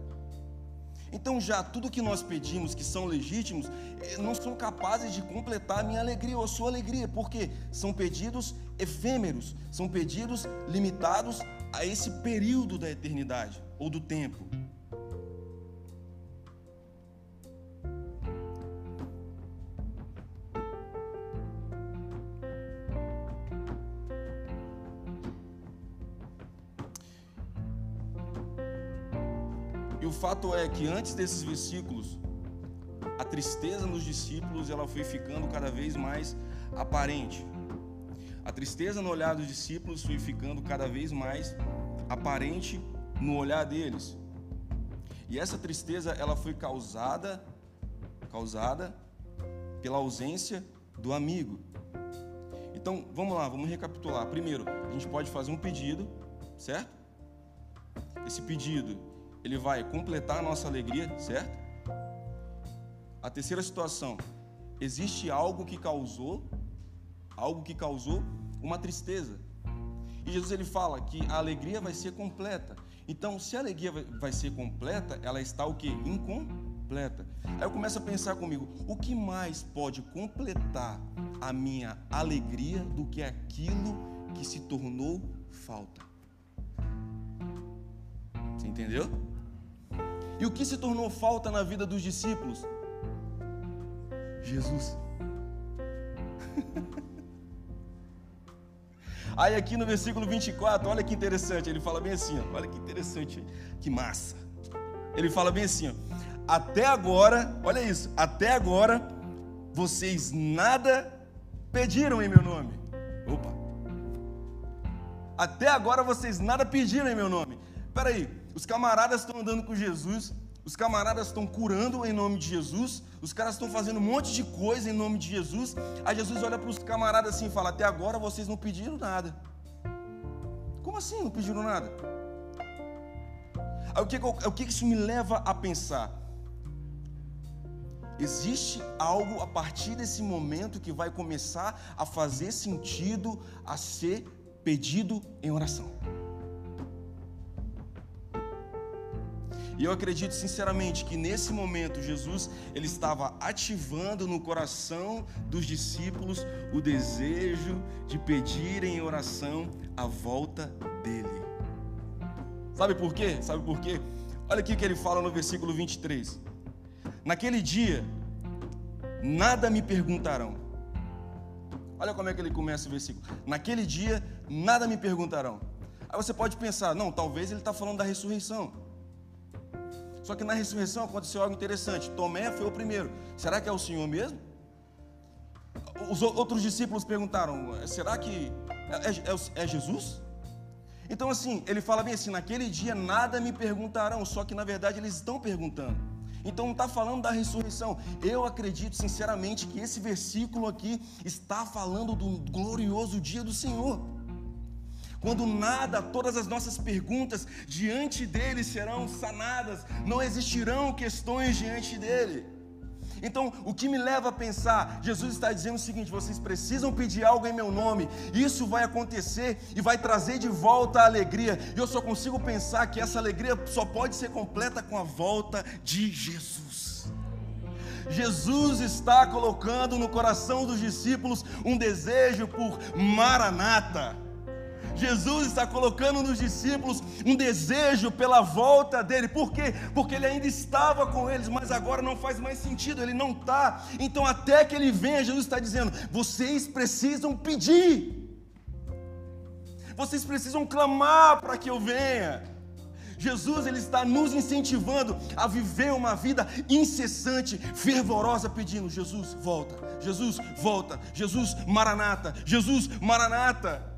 Então já tudo que nós pedimos, que são legítimos, eh, não são capazes de completar a minha alegria ou a sua alegria, porque são pedidos efêmeros, são pedidos limitados a esse período da eternidade ou do tempo. O fato é que antes desses versículos, a tristeza nos discípulos ela foi ficando cada vez mais aparente. A tristeza no olhar dos discípulos foi ficando cada vez mais aparente no olhar deles. E essa tristeza ela foi causada causada pela ausência do amigo. Então, vamos lá, vamos recapitular. Primeiro, a gente pode fazer um pedido, certo? Esse pedido ele vai completar a nossa alegria, certo? A terceira situação, existe algo que causou, algo que causou uma tristeza. E Jesus ele fala que a alegria vai ser completa. Então, se a alegria vai ser completa, ela está o que? Incompleta. Aí eu começo a pensar comigo, o que mais pode completar a minha alegria do que aquilo que se tornou falta? Você entendeu? E o que se tornou falta na vida dos discípulos? Jesus. Aí aqui no versículo 24, olha que interessante, ele fala bem assim, olha que interessante, que massa. Ele fala bem assim, até agora, olha isso, até agora vocês nada pediram em meu nome. Opa. Até agora vocês nada pediram em meu nome. Espera aí, os camaradas estão andando com Jesus, os camaradas estão curando em nome de Jesus, os caras estão fazendo um monte de coisa em nome de Jesus. Aí Jesus olha para os camaradas assim e fala: Até agora vocês não pediram nada. Como assim não pediram nada? Aí, o que, o que isso me leva a pensar? Existe algo a partir desse momento que vai começar a fazer sentido a ser pedido em oração. E eu acredito sinceramente que nesse momento Jesus ele estava ativando no coração dos discípulos o desejo de pedirem em oração a volta dele. Sabe por quê? Sabe por quê? Olha aqui o que ele fala no versículo 23. Naquele dia nada me perguntarão Olha como é que ele começa o versículo. Naquele dia, nada me perguntarão. Aí você pode pensar, não, talvez ele está falando da ressurreição. Só que na ressurreição aconteceu algo interessante. Tomé foi o primeiro. Será que é o Senhor mesmo? Os outros discípulos perguntaram: será que é, é, é Jesus? Então, assim, ele fala bem assim: naquele dia nada me perguntarão, só que na verdade eles estão perguntando. Então não está falando da ressurreição. Eu acredito sinceramente que esse versículo aqui está falando do glorioso dia do Senhor. Quando nada, todas as nossas perguntas diante dele serão sanadas, não existirão questões diante dele. Então, o que me leva a pensar, Jesus está dizendo o seguinte: vocês precisam pedir algo em meu nome, isso vai acontecer e vai trazer de volta a alegria. E eu só consigo pensar que essa alegria só pode ser completa com a volta de Jesus. Jesus está colocando no coração dos discípulos um desejo por Maranata Jesus está colocando nos discípulos um desejo pela volta dele. Por quê? Porque ele ainda estava com eles, mas agora não faz mais sentido, ele não está. Então, até que ele venha, Jesus está dizendo: vocês precisam pedir, vocês precisam clamar para que eu venha. Jesus ele está nos incentivando a viver uma vida incessante, fervorosa, pedindo: Jesus, volta, Jesus, volta, Jesus, Maranata, Jesus, Maranata.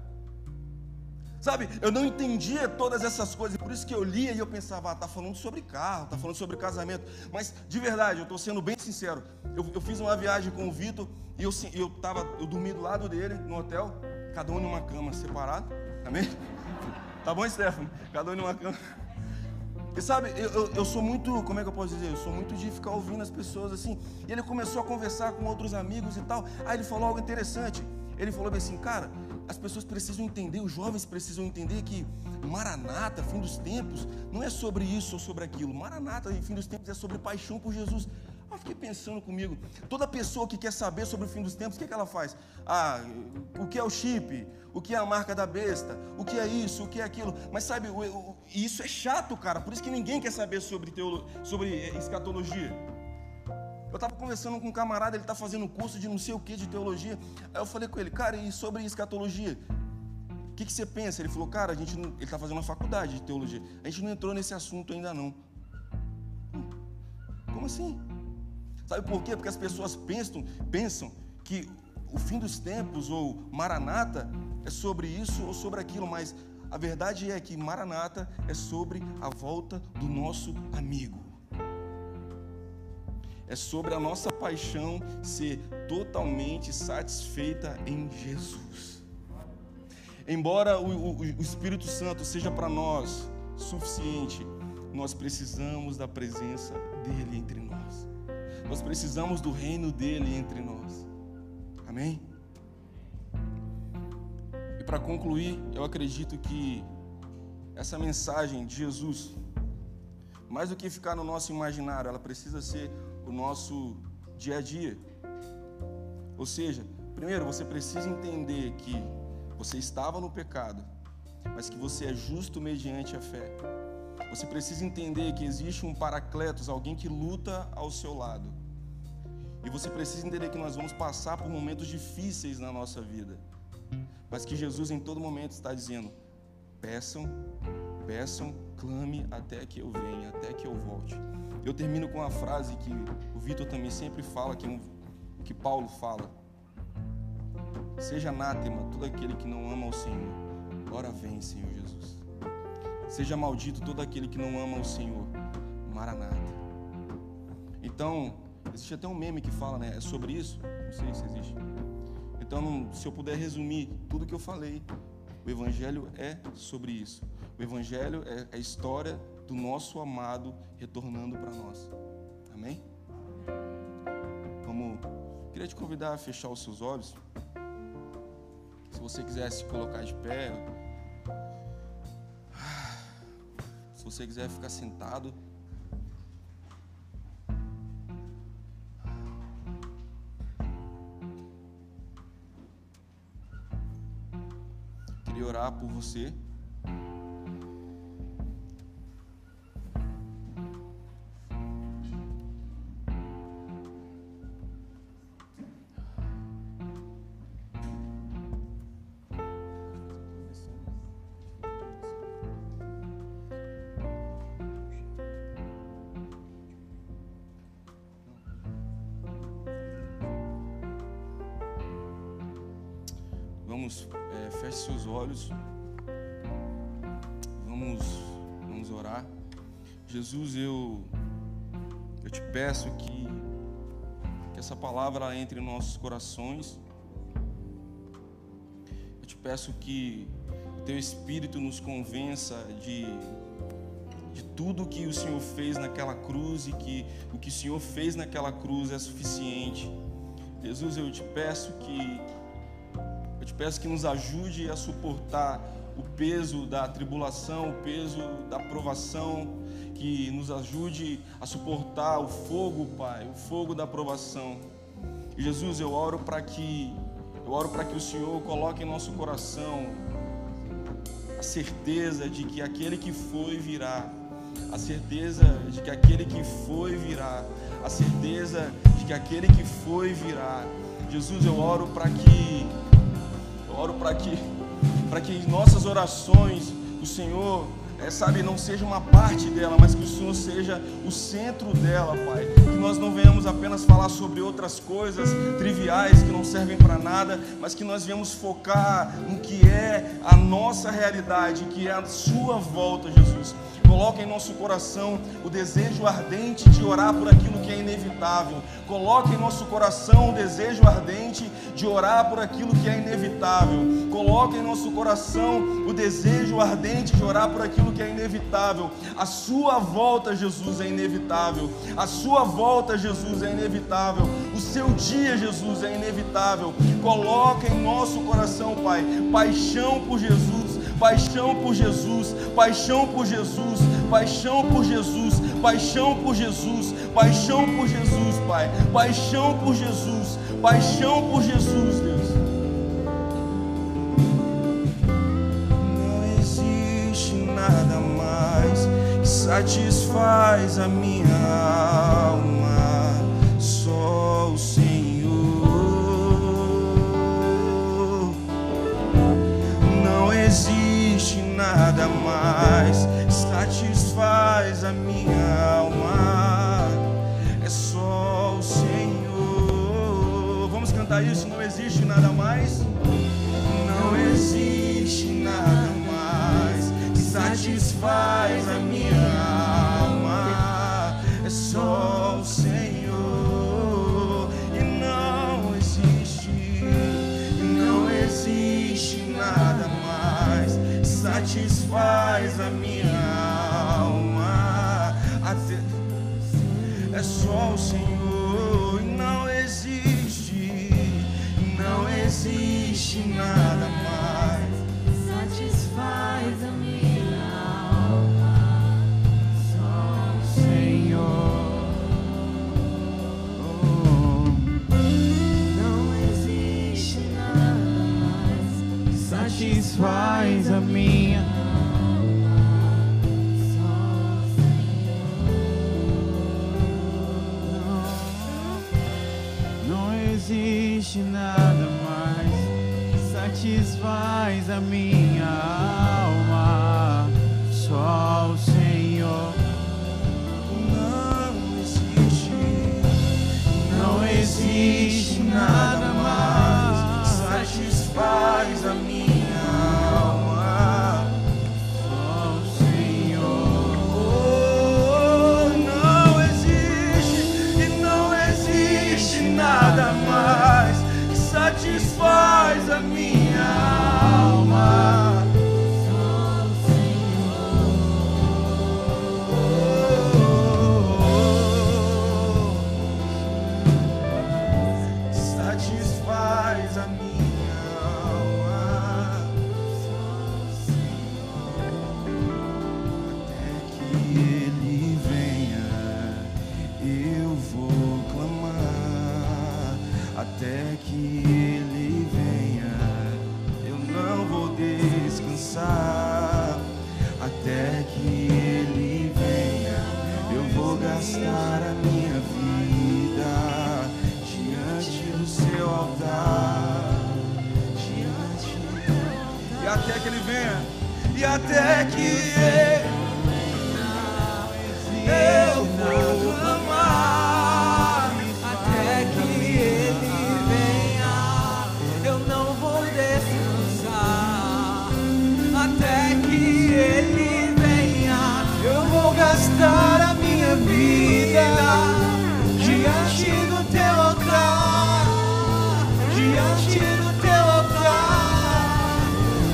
Sabe, eu não entendia todas essas coisas, por isso que eu lia e eu pensava, ah, tá falando sobre carro, tá falando sobre casamento. Mas de verdade, eu estou sendo bem sincero. Eu, eu, fiz uma viagem com o Vitor e eu, eu, tava, eu dormi do lado dele no hotel, cada um numa cama separada. Amém? Tá bom, Stefano? Cada um numa cama. E sabe, eu, eu, eu, sou muito, como é que eu posso dizer? Eu sou muito de ficar ouvindo as pessoas assim. E ele começou a conversar com outros amigos e tal. Aí ele falou algo interessante. Ele falou assim, cara, as pessoas precisam entender, os jovens precisam entender que Maranata, fim dos tempos, não é sobre isso ou sobre aquilo. Maranata, fim dos tempos, é sobre paixão por Jesus. Eu fiquei pensando comigo, toda pessoa que quer saber sobre o fim dos tempos, o que, é que ela faz? Ah, o que é o chip? O que é a marca da besta? O que é isso? O que é aquilo? Mas sabe, isso é chato, cara. Por isso que ninguém quer saber sobre, teolo, sobre escatologia. Eu estava conversando com um camarada, ele está fazendo um curso de não sei o que de teologia. Aí eu falei com ele, cara, e sobre escatologia? O que, que você pensa? Ele falou, cara, a gente não... ele está fazendo uma faculdade de teologia. A gente não entrou nesse assunto ainda não. Hum, como assim? Sabe por quê? Porque as pessoas pensam, pensam que o fim dos tempos ou Maranata é sobre isso ou sobre aquilo, mas a verdade é que Maranata é sobre a volta do nosso amigo é sobre a nossa paixão ser totalmente satisfeita em Jesus. Embora o, o, o Espírito Santo seja para nós suficiente, nós precisamos da presença dele entre nós. Nós precisamos do reino dele entre nós. Amém? E para concluir, eu acredito que essa mensagem de Jesus, mais do que ficar no nosso imaginário, ela precisa ser o nosso dia a dia. Ou seja, primeiro você precisa entender que você estava no pecado, mas que você é justo mediante a fé. Você precisa entender que existe um paracletos, alguém que luta ao seu lado. E você precisa entender que nós vamos passar por momentos difíceis na nossa vida. Mas que Jesus em todo momento está dizendo: peçam, peçam, clame até que eu venha, até que eu volte. Eu termino com uma frase que o Vitor também sempre fala, que, é que Paulo fala. Seja anátema todo aquele que não ama o Senhor. Ora vem, Senhor Jesus. Seja maldito todo aquele que não ama o Senhor. Maranata. Então, existe até um meme que fala, né? É sobre isso? Não sei se existe. Então, se eu puder resumir tudo que eu falei, o Evangelho é sobre isso. O Evangelho é a história do nosso amado retornando para nós. Amém? Vamos. Queria te convidar a fechar os seus olhos. Se você quiser se colocar de pé. Se você quiser ficar sentado. Queria orar por você. Entre nossos corações. Eu te peço que o teu Espírito nos convença de, de tudo que o Senhor fez naquela cruz e que o que o Senhor fez naquela cruz é suficiente. Jesus, eu te peço que te peço que nos ajude a suportar o peso da tribulação, o peso da provação, que nos ajude a suportar o fogo, Pai, o fogo da provação. Jesus, eu oro para que eu oro para que o Senhor coloque em nosso coração a certeza de que aquele que foi virá, a certeza de que aquele que foi virá, a certeza de que aquele que foi virá. Jesus, eu oro para que oro para que, para que em nossas orações o Senhor, é, sabe, não seja uma parte dela, mas que o Senhor seja o centro dela, Pai. Que nós não venhamos apenas falar sobre outras coisas triviais que não servem para nada, mas que nós venhamos focar no que é a nossa realidade, que é a Sua volta, Jesus. Coloque em nosso coração o desejo ardente de orar por aquilo que é inevitável. Coloque em nosso coração o desejo ardente de orar por aquilo que é inevitável. Coloque em nosso coração o desejo ardente de orar por aquilo que é inevitável. A sua volta, Jesus, é inevitável. A sua volta, Jesus, é inevitável. O seu dia, Jesus, é inevitável. Coloque em nosso coração, Pai, paixão por Jesus paixão por Jesus, paixão por Jesus, paixão por Jesus, paixão por Jesus, paixão por Jesus, Pai, paixão por Jesus, paixão por Jesus, Deus. Não existe nada mais que satisfaz a minha alma, só o Senhor. Não existe nada mais satisfaz a minha alma. É só o Senhor. Vamos cantar isso? Não existe nada mais. Não existe nada mais satisfaz a minha alma. É só o Senhor. Satisfaz a minha alma. É só o Senhor não existe, não existe nada mais. Até que ele venha, eu vou gastar a minha vida diante do teu altar, diante do teu altar.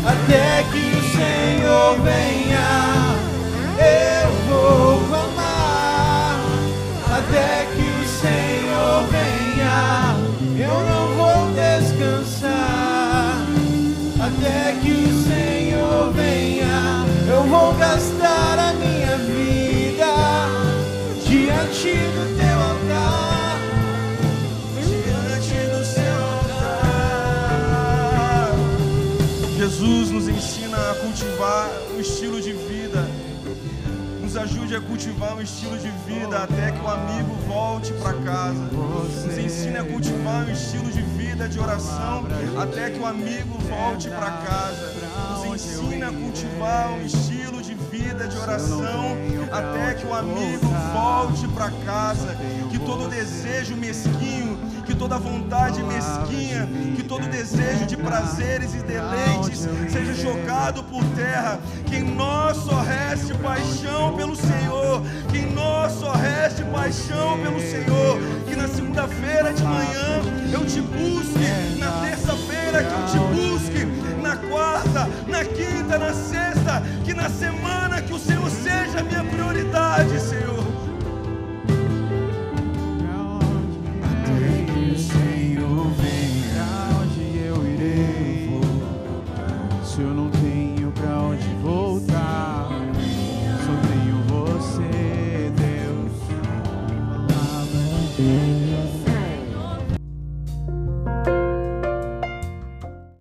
Até que o Senhor venha, cultivar um estilo de vida. Nos ajude a cultivar um estilo de vida até que o amigo volte para casa. Nos ensine a cultivar um estilo de vida de oração até que o amigo volte para casa. Nos ensina a cultivar um estilo de vida de oração até que o amigo volte para casa. Que todo desejo mesquinho, toda vontade mesquinha, que todo desejo de prazeres e deleites seja jogado por terra, que em nós só reste paixão pelo Senhor, que em nós só reste paixão pelo Senhor, que na segunda-feira de manhã eu te busque, na terça-feira que eu te busque, na quarta, na quinta, na sexta, que na semana que o Senhor seja minha prioridade, Senhor.